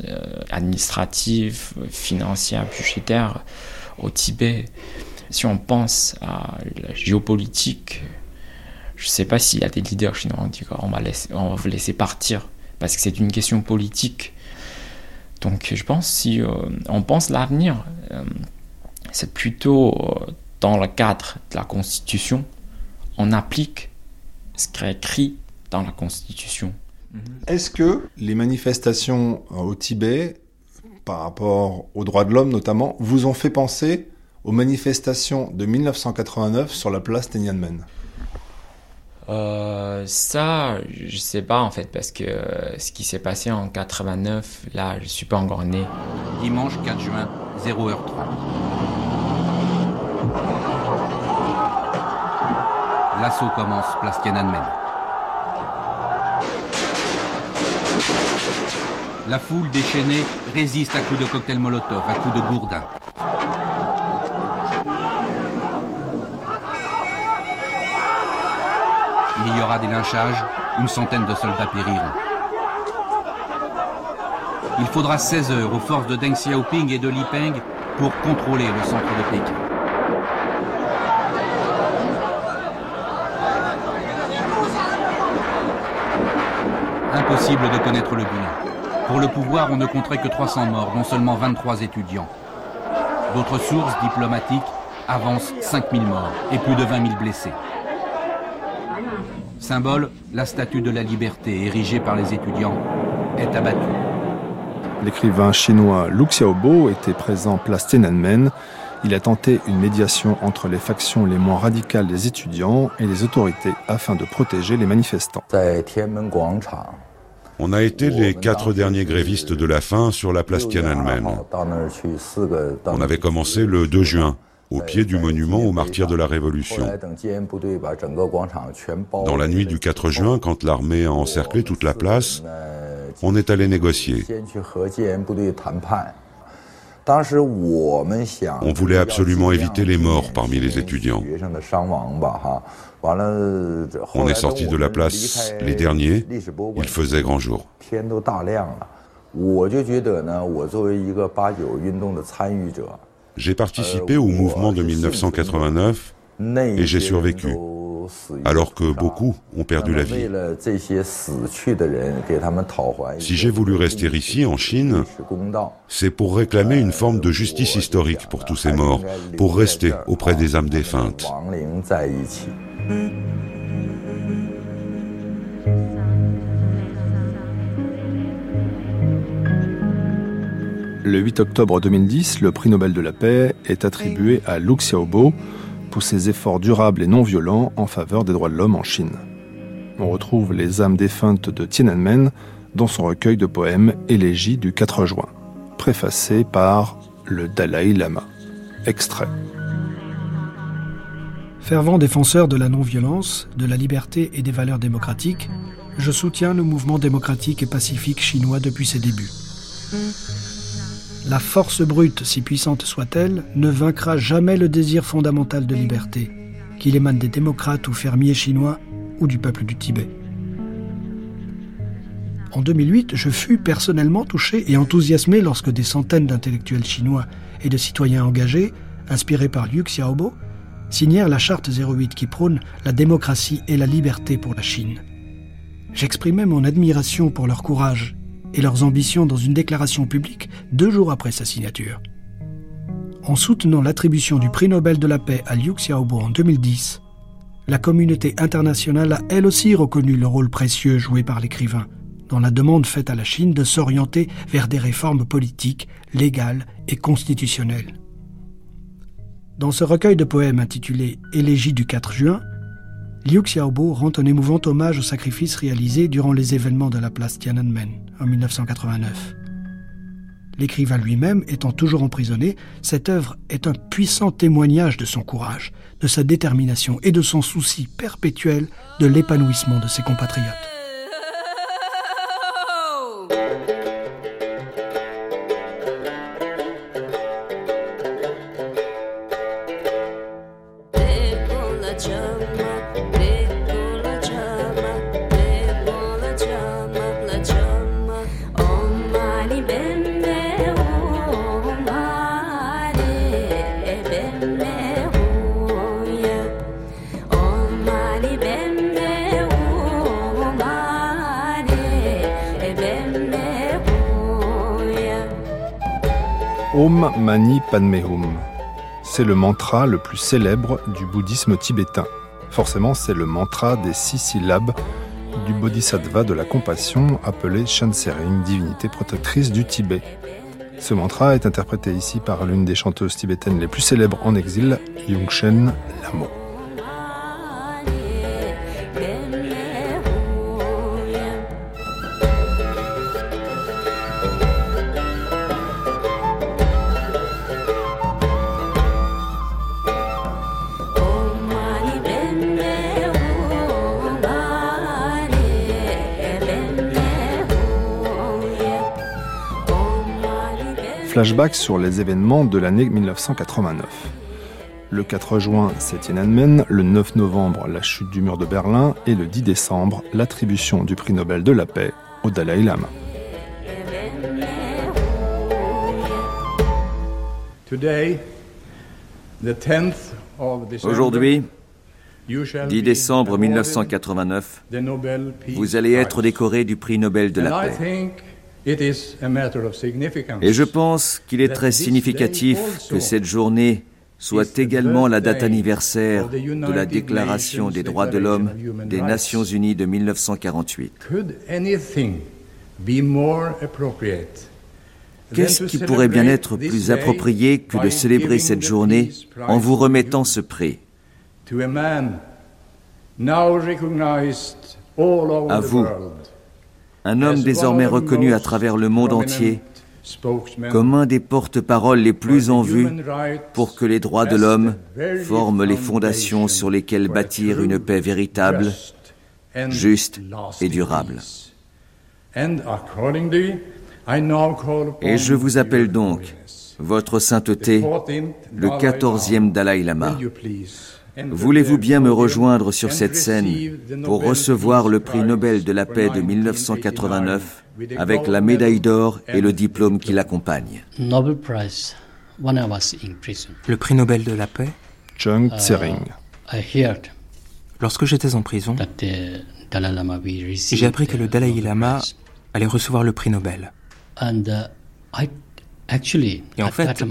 administratives, financières, budgétaires au Tibet si on pense à la géopolitique, je ne sais pas s'il y a des leaders chinois qui on va, on va vous laisser partir parce que c'est une question politique. Donc je pense si euh, on pense l'avenir, euh, c'est plutôt euh, dans le cadre de la Constitution, on applique ce qui est écrit dans la Constitution. Est-ce que les manifestations au Tibet, par rapport aux droits de l'homme notamment, vous ont fait penser aux manifestations de 1989 sur la place Tiananmen euh, ça, je sais pas en fait, parce que euh, ce qui s'est passé en 89, là, je suis pas encore né. Dimanche 4 juin, 0h30. L'assaut commence, place Tiananmen. La foule déchaînée résiste à coups de cocktail Molotov, à coups de gourdin. Des lynchages, une centaine de soldats périront. Il faudra 16 heures aux forces de Deng Xiaoping et de Li Peng pour contrôler le centre de Pékin. Impossible de connaître le bilan. Pour le pouvoir, on ne compterait que 300 morts, dont seulement 23 étudiants. D'autres sources diplomatiques avancent 5000 morts et plus de 20 000 blessés. Symbole, la statue de la liberté érigée par les étudiants est abattue. L'écrivain chinois Lu Xiaobo était présent place Tiananmen. Il a tenté une médiation entre les factions les moins radicales des étudiants et les autorités afin de protéger les manifestants. On a été les quatre derniers grévistes de la faim sur la place Tiananmen. On avait commencé le 2 juin au pied du monument aux martyrs de la Révolution. Dans la nuit du 4 juin, quand l'armée a encerclé toute la place, on est allé négocier. On voulait absolument éviter les morts parmi les étudiants. On est sorti de la place les derniers, il faisait grand jour. J'ai participé au mouvement de 1989 et j'ai survécu, alors que beaucoup ont perdu la vie. Si j'ai voulu rester ici, en Chine, c'est pour réclamer une forme de justice historique pour tous ces morts, pour rester auprès des âmes défuntes. Le 8 octobre 2010, le prix Nobel de la paix est attribué à Lu Xiaobo pour ses efforts durables et non violents en faveur des droits de l'homme en Chine. On retrouve les âmes défuntes de Tiananmen dans son recueil de poèmes Élégie du 4 juin, préfacé par le Dalai Lama. Extrait. Fervent défenseur de la non-violence, de la liberté et des valeurs démocratiques, je soutiens le mouvement démocratique et pacifique chinois depuis ses débuts. La force brute, si puissante soit-elle, ne vaincra jamais le désir fondamental de liberté, qu'il émane des démocrates ou fermiers chinois ou du peuple du Tibet. En 2008, je fus personnellement touché et enthousiasmé lorsque des centaines d'intellectuels chinois et de citoyens engagés, inspirés par Liu Xiaobo, signèrent la charte 08 qui prône la démocratie et la liberté pour la Chine. J'exprimais mon admiration pour leur courage et leurs ambitions dans une déclaration publique deux jours après sa signature. En soutenant l'attribution du prix Nobel de la paix à Liu Xiaobo en 2010, la communauté internationale a elle aussi reconnu le rôle précieux joué par l'écrivain dans la demande faite à la Chine de s'orienter vers des réformes politiques, légales et constitutionnelles. Dans ce recueil de poèmes intitulé Élégie du 4 juin, Liu Xiaobo rend un émouvant hommage au sacrifice réalisé durant les événements de la place Tiananmen en 1989. L'écrivain lui-même étant toujours emprisonné, cette œuvre est un puissant témoignage de son courage, de sa détermination et de son souci perpétuel de l'épanouissement de ses compatriotes. Mani Padme Hum. C'est le mantra le plus célèbre du bouddhisme tibétain. Forcément, c'est le mantra des six syllabes du bodhisattva de la compassion appelé Shansering, divinité protectrice du Tibet. Ce mantra est interprété ici par l'une des chanteuses tibétaines les plus célèbres en exil, Yungshen Lamo. Flashback sur les événements de l'année 1989. Le 4 juin, c'est Tiananmen, le 9 novembre, la chute du mur de Berlin et le 10 décembre, l'attribution du prix Nobel de la paix au Dalai Lama. Aujourd'hui, 10 décembre 1989, vous allez être décoré du prix Nobel de la paix. Et je pense qu'il est très significatif que cette journée soit également la date anniversaire de la Déclaration des droits de l'homme des Nations Unies de 1948. Qu'est-ce qui pourrait bien être plus approprié que de célébrer cette journée en vous remettant ce prix À vous, un homme désormais reconnu à travers le monde entier comme un des porte-paroles les plus en vue pour que les droits de l'homme forment les fondations sur lesquelles bâtir une paix véritable, juste et durable. Et je vous appelle donc, Votre Sainteté, le quatorzième Dalai Lama, Voulez-vous bien me rejoindre sur cette scène pour recevoir le prix Nobel de la paix de 1989 avec la médaille d'or et le diplôme qui l'accompagne? Le prix Nobel de la paix? Chung Tsering. Lorsque j'étais en prison, j'ai appris que le Dalai Lama allait recevoir le prix Nobel. Et en fait,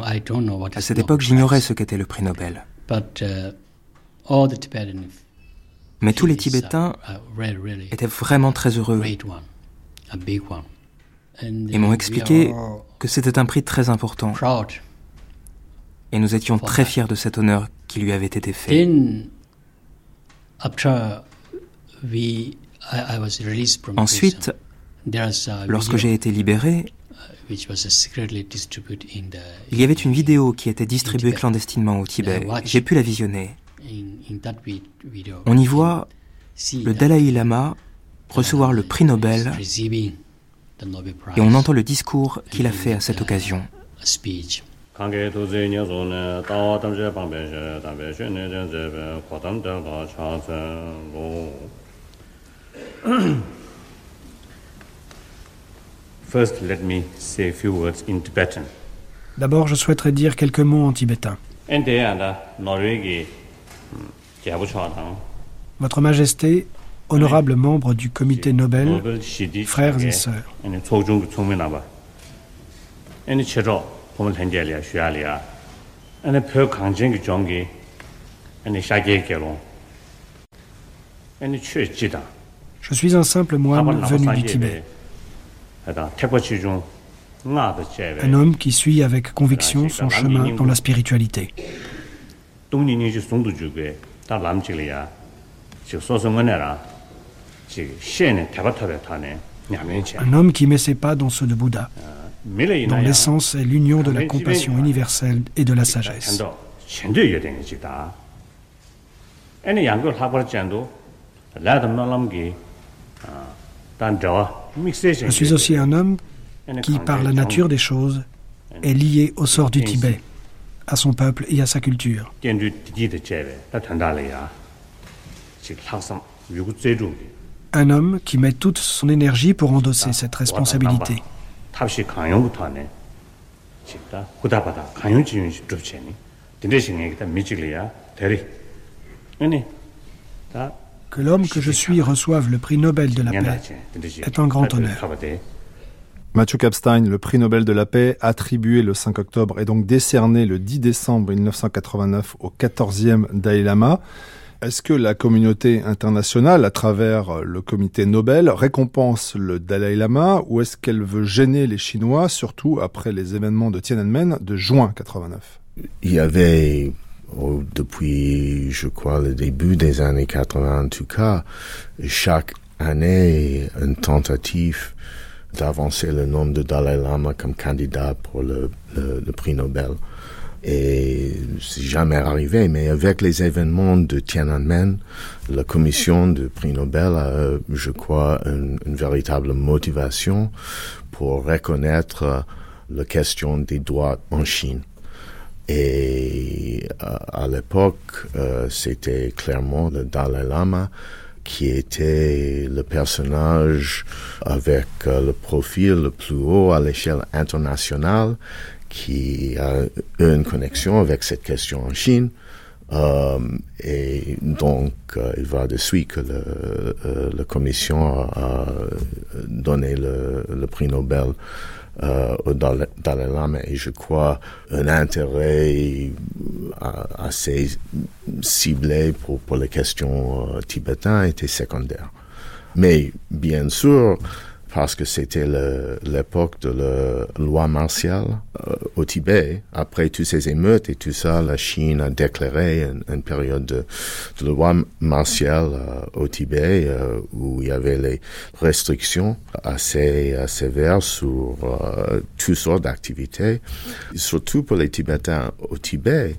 à cette époque, j'ignorais ce qu'était le prix Nobel. Mais tous les Tibétains étaient vraiment très heureux et m'ont expliqué que c'était un prix très important. Et nous étions très fiers de cet honneur qui lui avait été fait. Ensuite, lorsque j'ai été libéré, il y avait une vidéo qui était distribuée clandestinement au Tibet. J'ai pu la visionner. On y voit le Dalai Lama recevoir le prix Nobel et on entend le discours qu'il a fait à cette occasion. D'abord, je souhaiterais dire quelques mots en tibétain. Votre Majesté, honorable membre du comité Nobel, frères et sœurs. Je suis un simple moine venu du Tibet. Un homme qui suit avec conviction son chemin dans la spiritualité. Un homme qui met ses pas dans ceux de Bouddha, dont l'essence est l'union de la compassion universelle et de la sagesse. Je suis aussi un homme qui, par la nature des choses, est lié au sort du Tibet, à son peuple et à sa culture. Un homme qui met toute son énergie pour endosser cette responsabilité. Que l'homme que je suis reçoive le prix Nobel de la paix est un grand honneur. Matthew Kapstein, le prix Nobel de la paix, attribué le 5 octobre et donc décerné le 10 décembre 1989 au 14e Dalai Lama. Est-ce que la communauté internationale, à travers le comité Nobel, récompense le Dalai Lama ou est-ce qu'elle veut gêner les Chinois, surtout après les événements de Tiananmen de juin 89 Il y avait, oh, depuis, je crois, le début des années 80 en tout cas, chaque année, une tentative d'avancer le nom de Dalai Lama comme candidat pour le, prix Nobel. Et c'est jamais arrivé, mais avec les événements de Tiananmen, la commission du prix Nobel a, je crois, une, véritable motivation pour reconnaître la question des droits en Chine. Et à, l'époque, euh, c'était clairement le Dalai Lama qui était le personnage avec euh, le profil le plus haut à l'échelle internationale qui a une connexion avec cette question en Chine. Euh, et donc, euh, il va de suite que le, euh, la commission a, donné le, le, prix Nobel euh, Dalai Lama et je crois un intérêt assez ciblé pour, pour les questions tibétaines était secondaire. Mais bien sûr, parce que c'était l'époque de la loi martiale euh, au Tibet. Après toutes ces émeutes et tout ça, la Chine a déclaré une, période de, loi martiale euh, au Tibet euh, où il y avait les restrictions assez, sévères sur toutes sortes d'activités. Surtout pour les Tibétains au Tibet,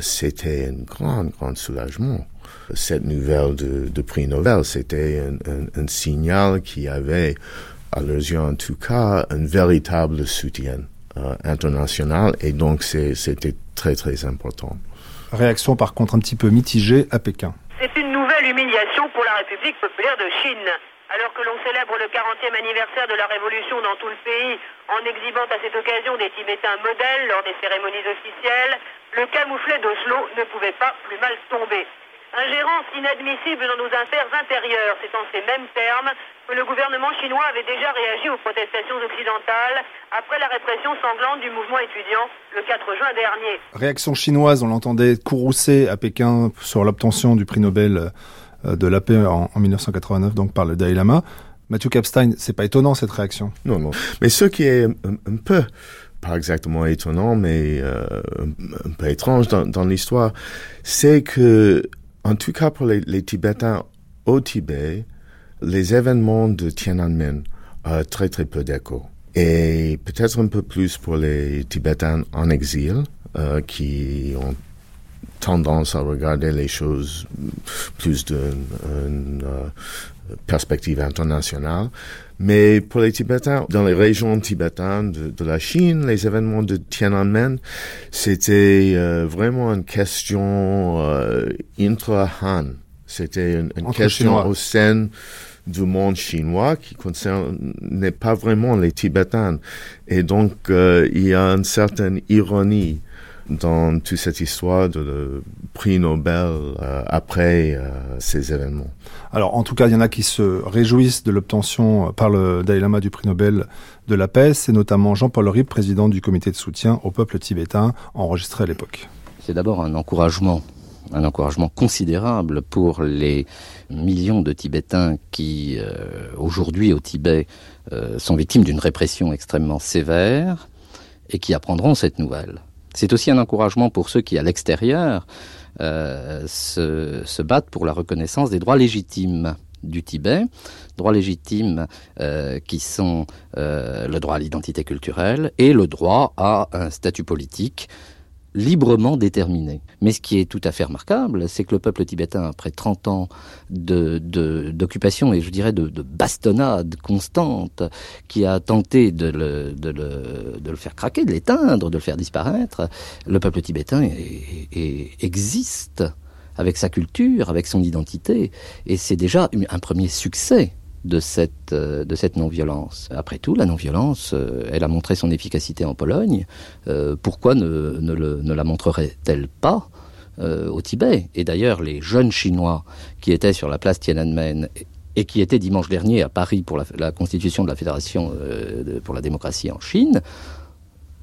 c'était un grand, grand soulagement cette nouvelle de, prix Nobel. C'était un, signal qui avait, à leurs yeux en tout cas, un véritable soutien euh, international et donc c'était très très important. Réaction par contre un petit peu mitigée à Pékin. C'est une nouvelle humiliation pour la République populaire de Chine. Alors que l'on célèbre le 40e anniversaire de la Révolution dans tout le pays, en exhibant à cette occasion des Tibétains modèles lors des cérémonies officielles, le camouflet d'Oslo ne pouvait pas plus mal tomber. Ingérence inadmissible dans nos affaires intérieures, c'est en ces mêmes termes que le gouvernement chinois avait déjà réagi aux protestations occidentales après la répression sanglante du mouvement étudiant le 4 juin dernier. Réaction chinoise, on l'entendait courroucer à Pékin sur l'obtention du prix Nobel euh, de la paix en, 1989, donc par le Dalai Lama. Mathieu Kapstein, c'est pas étonnant cette réaction. Non, non. Mais ce qui est un, peu, pas exactement étonnant, mais euh, un, peu étrange dans, dans l'histoire, c'est que, en tout cas pour les, Tibétains au Tibet, les événements de Tiananmen ont très très peu d'écho. Et peut-être un peu plus pour les Tibétains en exil, euh, qui ont tendance à regarder les choses plus d'une euh, perspective internationale. Mais pour les Tibétains, dans les régions tibétaines de, la Chine, les événements de Tiananmen, c'était euh, vraiment une question euh, intra-Han. C'était une, question au sein du monde chinois qui concernait pas vraiment les Tibétains. Et donc, euh, il y a une certaine ironie dans toute cette histoire de le prix Nobel euh, après euh, ces événements. Alors, en tout cas, il y en a qui se réjouissent de l'obtention par le Dalai Lama du prix Nobel de la paix. C'est notamment Jean-Paul Rib, président du comité de soutien au peuple tibétain, enregistré à l'époque. C'est d'abord un encouragement un encouragement considérable pour les millions de Tibétains qui, euh, aujourd'hui au Tibet, sont victimes d'une répression extrêmement sévère et qui apprendront cette nouvelle. C'est aussi un encouragement pour ceux qui, à l'extérieur, euh, se, battent pour la reconnaissance des droits légitimes du Tibet, droits légitimes euh, qui sont euh, le droit à l'identité culturelle et le droit à un statut politique librement déterminé. Mais ce qui est tout à fait remarquable, c'est que le peuple tibétain, après 30 ans d'occupation de, et je dirais de, de, bastonnade constante, qui a tenté le, le, de le faire craquer, de l'éteindre, de le faire disparaître, le peuple tibétain existe avec sa culture, avec son identité, et c'est déjà un premier succès de cette, euh, de cette non-violence. Après tout, la non-violence, euh, elle a montré son efficacité en Pologne. Euh, pourquoi ne, ne, la montrerait-elle pas au Tibet? Et d'ailleurs, les jeunes Chinois qui étaient sur la place Tiananmen et qui étaient dimanche dernier à Paris pour la, constitution de la Fédération pour la démocratie en Chine,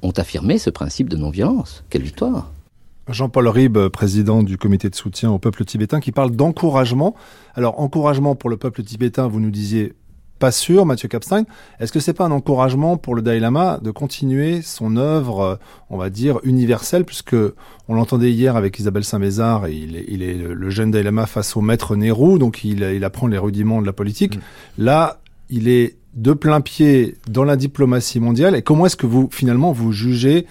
ont affirmé ce principe de non-violence. Quelle victoire Jean-Paul Rib, président du comité de soutien au peuple tibétain, qui parle d'encouragement. Alors, encouragement pour le peuple tibétain, vous nous disiez pas sûr, Mathieu Kapstein. Est-ce que c'est pas un encouragement pour le Dalai Lama de continuer son œuvre, euh, on va dire, universelle, puisque on l'entendait hier avec Isabelle Saint-Mézard, et il est, le jeune Dalai Lama face au maître Nehru, donc il, apprend les rudiments de la politique. Mm. Là, il est de plein pied dans la diplomatie mondiale. Et comment est-ce que vous, finalement, vous jugez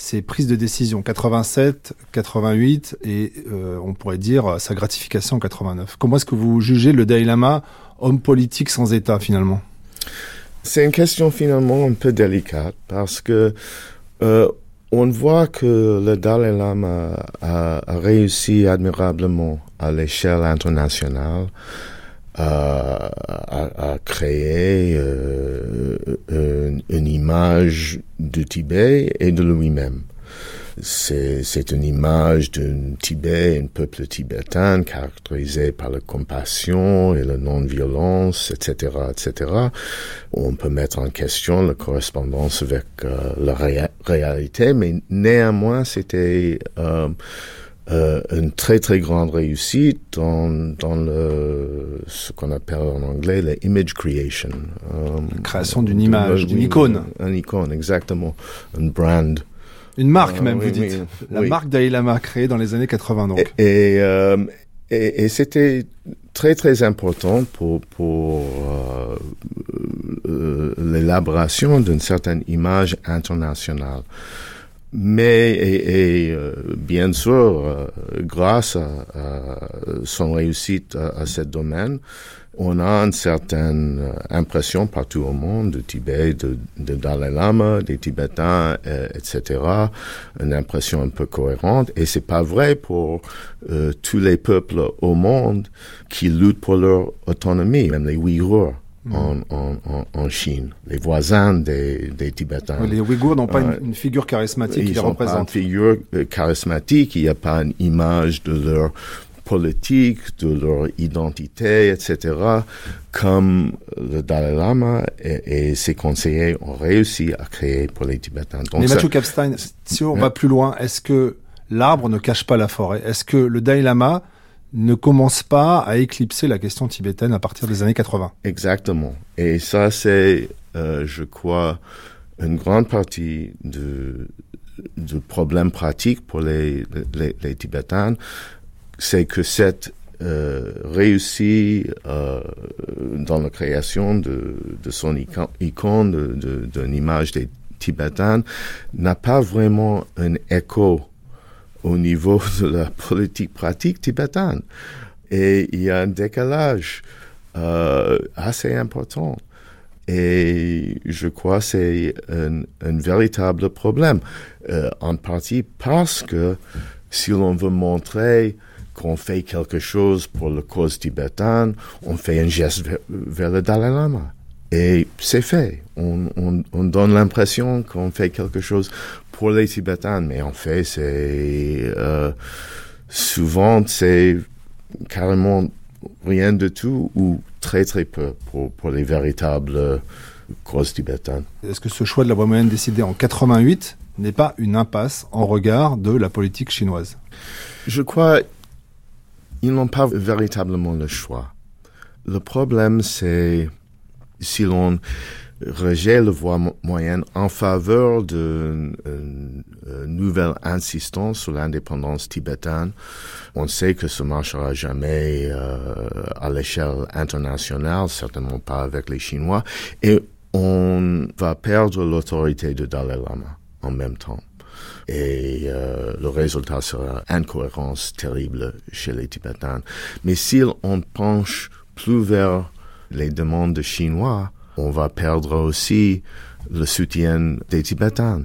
ses prises de décision 87, 88 et euh, on pourrait dire sa gratification en 89. Comment est-ce que vous jugez le Dalai Lama, homme politique sans État finalement? C'est une question finalement un peu délicate parce que euh, on voit que le Dalai Lama a réussi admirablement à l'échelle internationale a, créé euh, une, image du Tibet et de lui-même. C'est une image d'un Tibet, un peuple tibétain caractérisé par la compassion et la non-violence, etc., etc. On peut mettre en question la correspondance avec euh, la réalité, mais néanmoins, c'était euh, euh, une très très grande réussite dans, dans le, ce qu'on appelle en anglais la image creation. Euh, création d'une image, d'une icône. Une icône, exactement. Un brand. Une marque euh, même, vous dites. La marque Dalai Lama créée dans les années 80 donc. Et, euh, et, et c'était très très important pour, pour l'élaboration d'une certaine image internationale. Mais, et, euh, bien sûr, euh, grâce à, son réussite à, ce domaine, on a une certaine euh, impression partout au monde du Tibet, de, de Dalai Lama, des Tibétains, etc. Une impression un peu cohérente. Et c'est pas vrai pour tous les peuples au monde qui luttent pour leur autonomie, même les Ouïghours. Mm. en, Chine, les voisins des, Tibétains. Les Ouïghours n'ont pas une, figure charismatique qui les représente. Pas une figure euh, charismatique, il n'y a pas une image de leur politique, de leur identité, etc., comme le Dalai Lama et, ses conseillers ont réussi à créer pour les Tibétains. Mais Mathieu Kapstein, si on va plus loin, est-ce que l'arbre ne cache pas la forêt? Est-ce que le Dalai Lama ne commence pas à éclipser la question tibétaine à partir des années 80. Exactement. Et ça, c'est, euh, je crois, une grande partie du, problème pratique pour les, les, Tibétains, c'est que cette euh, réussi euh, dans la création de, de son icône, d'une image des Tibétains, n'a pas vraiment un écho au niveau de la politique pratique tibétaine. Et il y a un décalage euh, assez important. Et je crois que c'est un, un, véritable problème, euh, en partie parce que si l'on veut montrer qu'on fait quelque chose pour la cause tibétaine, on fait un geste vers, le Dalai Lama. Et c'est fait. On, on, on donne l'impression qu'on fait quelque chose pour les Tibétains, mais en fait, c'est euh, souvent c'est carrément rien de tout ou très très peu pour, pour les véritables causes tibétaines. Est-ce que ce choix de la voie moyenne décidé en 88 n'est pas une impasse en regard de la politique chinoise? Je crois ils n'ont pas véritablement le choix. Le problème, c'est si l'on rejette le voie moyenne en faveur d'une nouvelle insistance sur l'indépendance tibétaine. On sait que ce marchera jamais euh, à l'échelle internationale, certainement pas avec les Chinois, et on va perdre l'autorité de Dalai Lama en même temps. Et euh, le résultat sera incohérence terrible chez les Tibétains. Mais si on penche plus vers les demandes chinois, on va perdre aussi le soutien des Tibétains.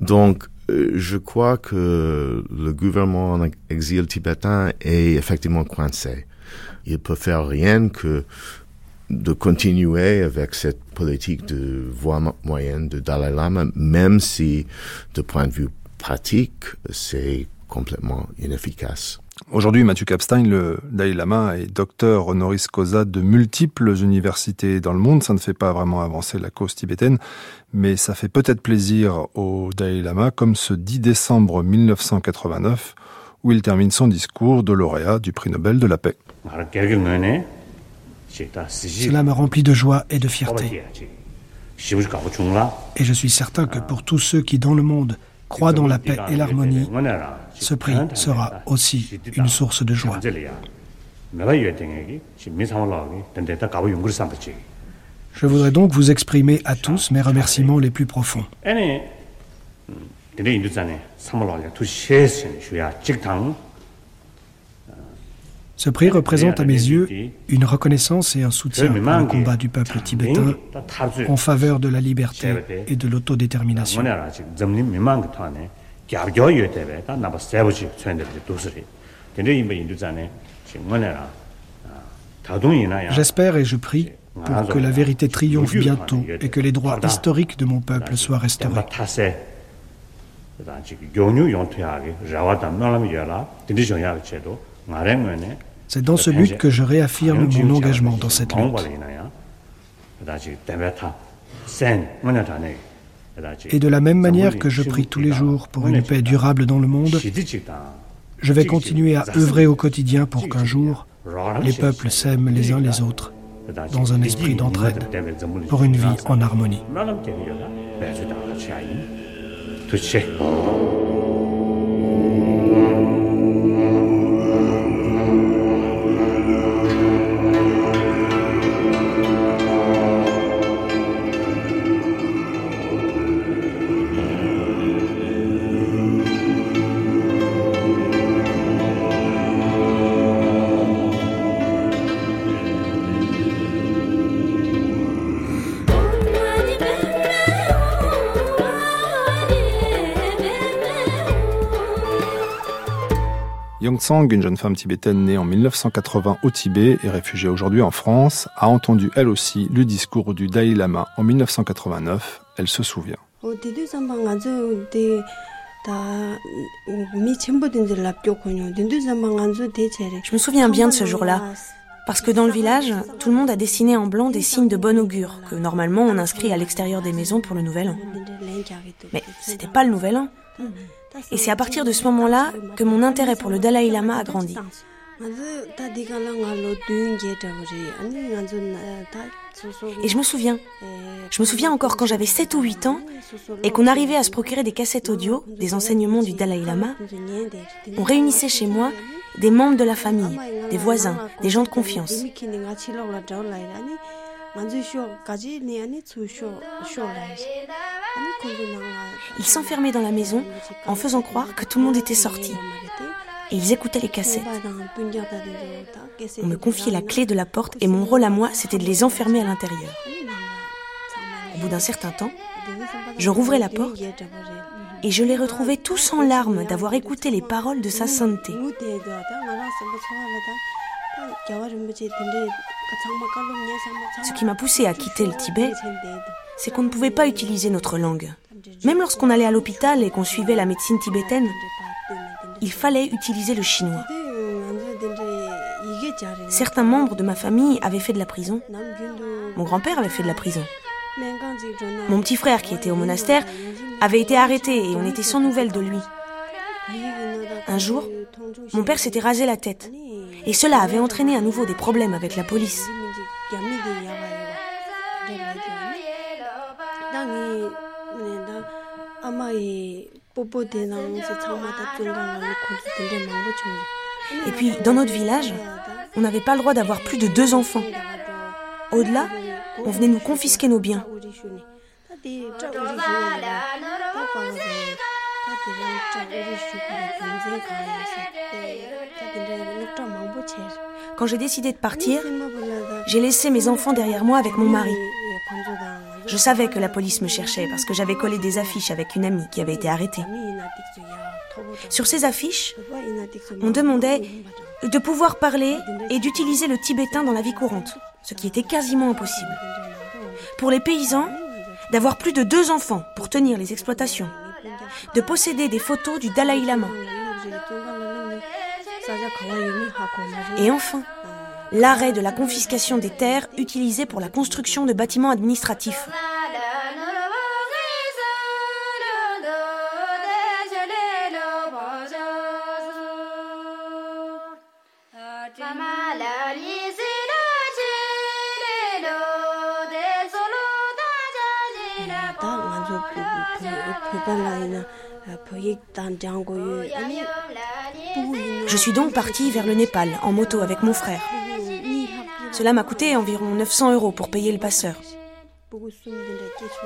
Donc, euh, je crois que le gouvernement en exil tibétain est effectivement coincé. Il peut faire rien que de continuer avec cette politique de voie moyenne de Dalai Lama, même si, de point de vue pratique, c'est complètement inefficace. Aujourd'hui, Mathieu Kapstein, le Dalai Lama, est docteur honoris causa de multiples universités dans le monde. Ça ne fait pas vraiment avancer la cause tibétaine, mais ça fait peut-être plaisir au Dalai Lama, comme ce 10 décembre 1989, où il termine son discours de lauréat du prix Nobel de la paix. Cela me remplit de joie et de fierté. Et je suis certain que pour tous ceux qui, dans le monde, croient dans la paix et l'harmonie, ce prix sera aussi une source de joie. Je voudrais donc vous exprimer à tous mes remerciements les plus profonds. Ce prix représente à mes yeux une reconnaissance et un soutien pour le combat du peuple tibétain en faveur de la liberté et de l'autodétermination. J'espère et je prie pour que la vérité triomphe bientôt et que les droits historiques de mon peuple soient restaurés. C'est dans ce but que je réaffirme mon engagement dans cette lutte. Et de la même manière que je prie tous les jours pour une paix durable dans le monde, je vais continuer à œuvrer au quotidien pour qu'un jour, les peuples s'aiment les uns les autres dans un esprit d'entraide, pour une vie en harmonie. Tsang, une jeune femme tibétaine née en 1980 au Tibet et réfugiée aujourd'hui en France, a entendu elle aussi le discours du Dalai Lama en 1989. Elle se souvient. Je me souviens bien de ce jour-là. Parce que dans le village, tout le monde a dessiné en blanc des signes de bon augure que normalement on inscrit à l'extérieur des maisons pour le nouvel an. Mais c'était pas le nouvel an. Et c'est à partir de ce moment-là que mon intérêt pour le Dalai Lama a grandi. Et je me souviens, je me souviens encore quand j'avais 7 ou 8 ans et qu'on arrivait à se procurer des cassettes audio des enseignements du Dalai Lama, on réunissait chez moi des membres de la famille, des voisins, des gens de confiance. Ils s'enfermaient dans la maison en faisant croire que tout le monde était sorti. Et ils écoutaient les cassettes. On me confiait la clé de la porte et mon rôle à moi, c'était de les enfermer à l'intérieur. Au bout d'un certain temps, je rouvrais la porte et je les retrouvais tous en larmes d'avoir écouté les paroles de sa sainteté. Ce qui m'a poussé à quitter le Tibet, c'est qu'on ne pouvait pas utiliser notre langue. Même lorsqu'on allait à l'hôpital et qu'on suivait la médecine tibétaine, il fallait utiliser le chinois. Certains membres de ma famille avaient fait de la prison. Mon grand-père avait fait de la prison. Mon petit frère, qui était au monastère, avait été arrêté et on était sans nouvelles de lui. Un jour, mon père s'était rasé la tête et cela avait entraîné à nouveau des problèmes avec la police. Et puis, dans notre village, on n'avait pas le droit d'avoir plus de deux enfants. Au-delà, on venait nous confisquer nos biens. Quand j'ai décidé de partir, j'ai laissé mes enfants derrière moi avec mon mari. Je savais que la police me cherchait parce que j'avais collé des affiches avec une amie qui avait été arrêtée. Sur ces affiches, on demandait de pouvoir parler et d'utiliser le tibétain dans la vie courante, ce qui était quasiment impossible. Pour les paysans, d'avoir plus de deux enfants pour tenir les exploitations, de posséder des photos du Dalai Lama. Et enfin, l'arrêt de la confiscation des terres utilisées pour la construction de bâtiments administratifs. Je suis donc partie vers le Népal en moto avec mon frère. Cela m'a coûté environ 900 euros pour payer le passeur.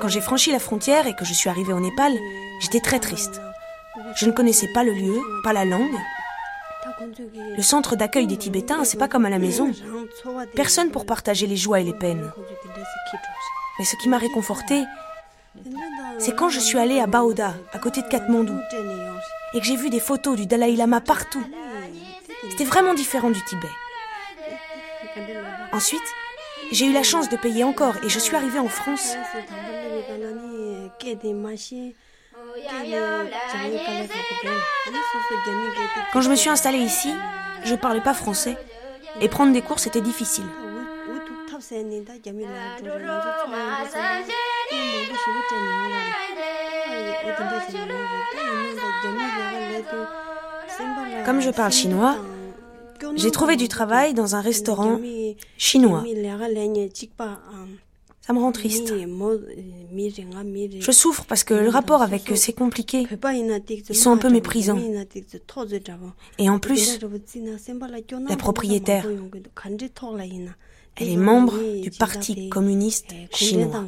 Quand j'ai franchi la frontière et que je suis arrivée au Népal, j'étais très triste. Je ne connaissais pas le lieu, pas la langue. Le centre d'accueil des Tibétains, c'est pas comme à la maison. Personne pour partager les joies et les peines. Mais ce qui m'a réconfortée, c'est quand je suis allée à Baoda, à côté de Katmandou, et que j'ai vu des photos du Dalai Lama partout. C'était vraiment différent du Tibet. Ensuite, j'ai eu la chance de payer encore et je suis arrivée en France. Quand je me suis installée ici, je ne parlais pas français et prendre des cours c'était difficile. Comme je parle chinois, j'ai trouvé du travail dans un restaurant chinois. Ça me rend triste. Je souffre parce que le rapport avec eux, c'est compliqué. Ils sont un peu méprisants. Et en plus, la propriétaire, elle est membre du Parti communiste chinois.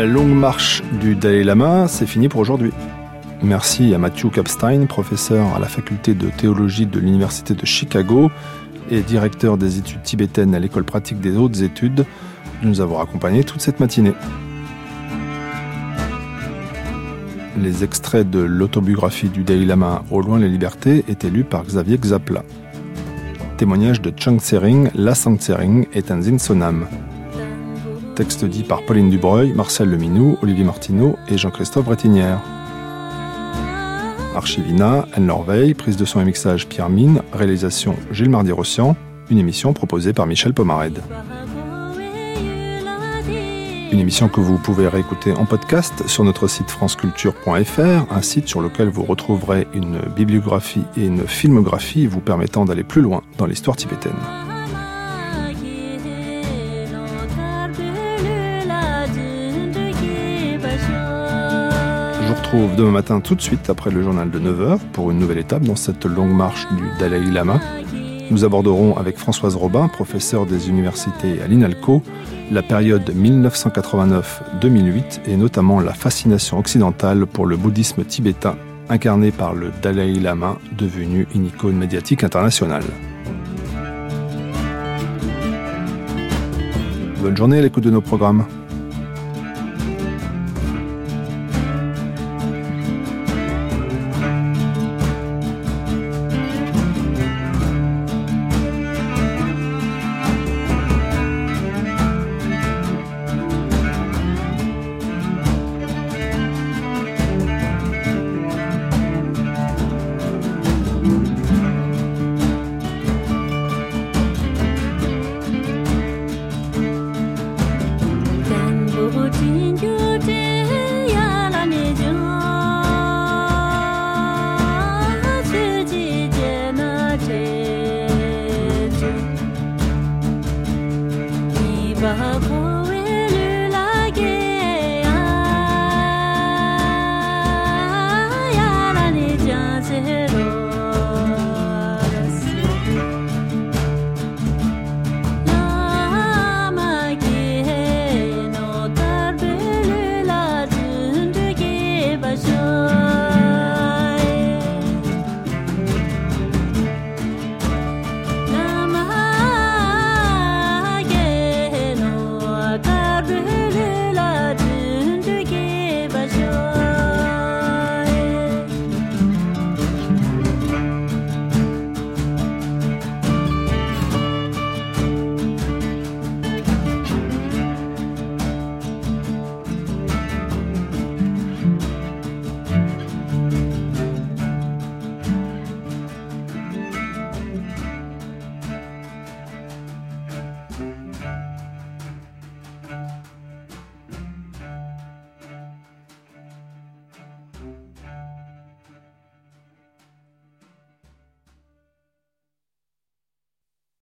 La longue marche du Dalai Lama, c'est fini pour aujourd'hui. Merci à Matthew Kapstein, professeur à la faculté de théologie de l'Université de Chicago et directeur des études tibétaines à l'école pratique des hautes études, de nous avoir accompagnés toute cette matinée. Les extraits de l'autobiographie du Dalai Lama Au loin les libertés étaient lus par Xavier Xapla. Témoignage de Chang Tsering, La Tsering est un Zinsonam. Texte dit par Pauline Dubreuil, Marcel Leminou, Olivier Martineau et Jean-Christophe Brettinière. Archivina, Anne Lorveil, prise de son et mixage Pierre Mine, réalisation Gilles Mardi-Rossian, une émission proposée par Michel Pomarède. Une émission que vous pouvez réécouter en podcast sur notre site franceculture.fr, un site sur lequel vous retrouverez une bibliographie et une filmographie vous permettant d'aller plus loin dans l'histoire tibétaine. Retrouve demain matin tout de suite après le journal de 9h pour une nouvelle étape dans cette longue marche du Dalai Lama. Nous aborderons avec Françoise Robin, professeure des universités à l'INALCO, la période 1989-2008 et notamment la fascination occidentale pour le bouddhisme tibétain incarné par le Dalai Lama, devenu une icône médiatique internationale. Bonne journée à l'écoute de nos programmes.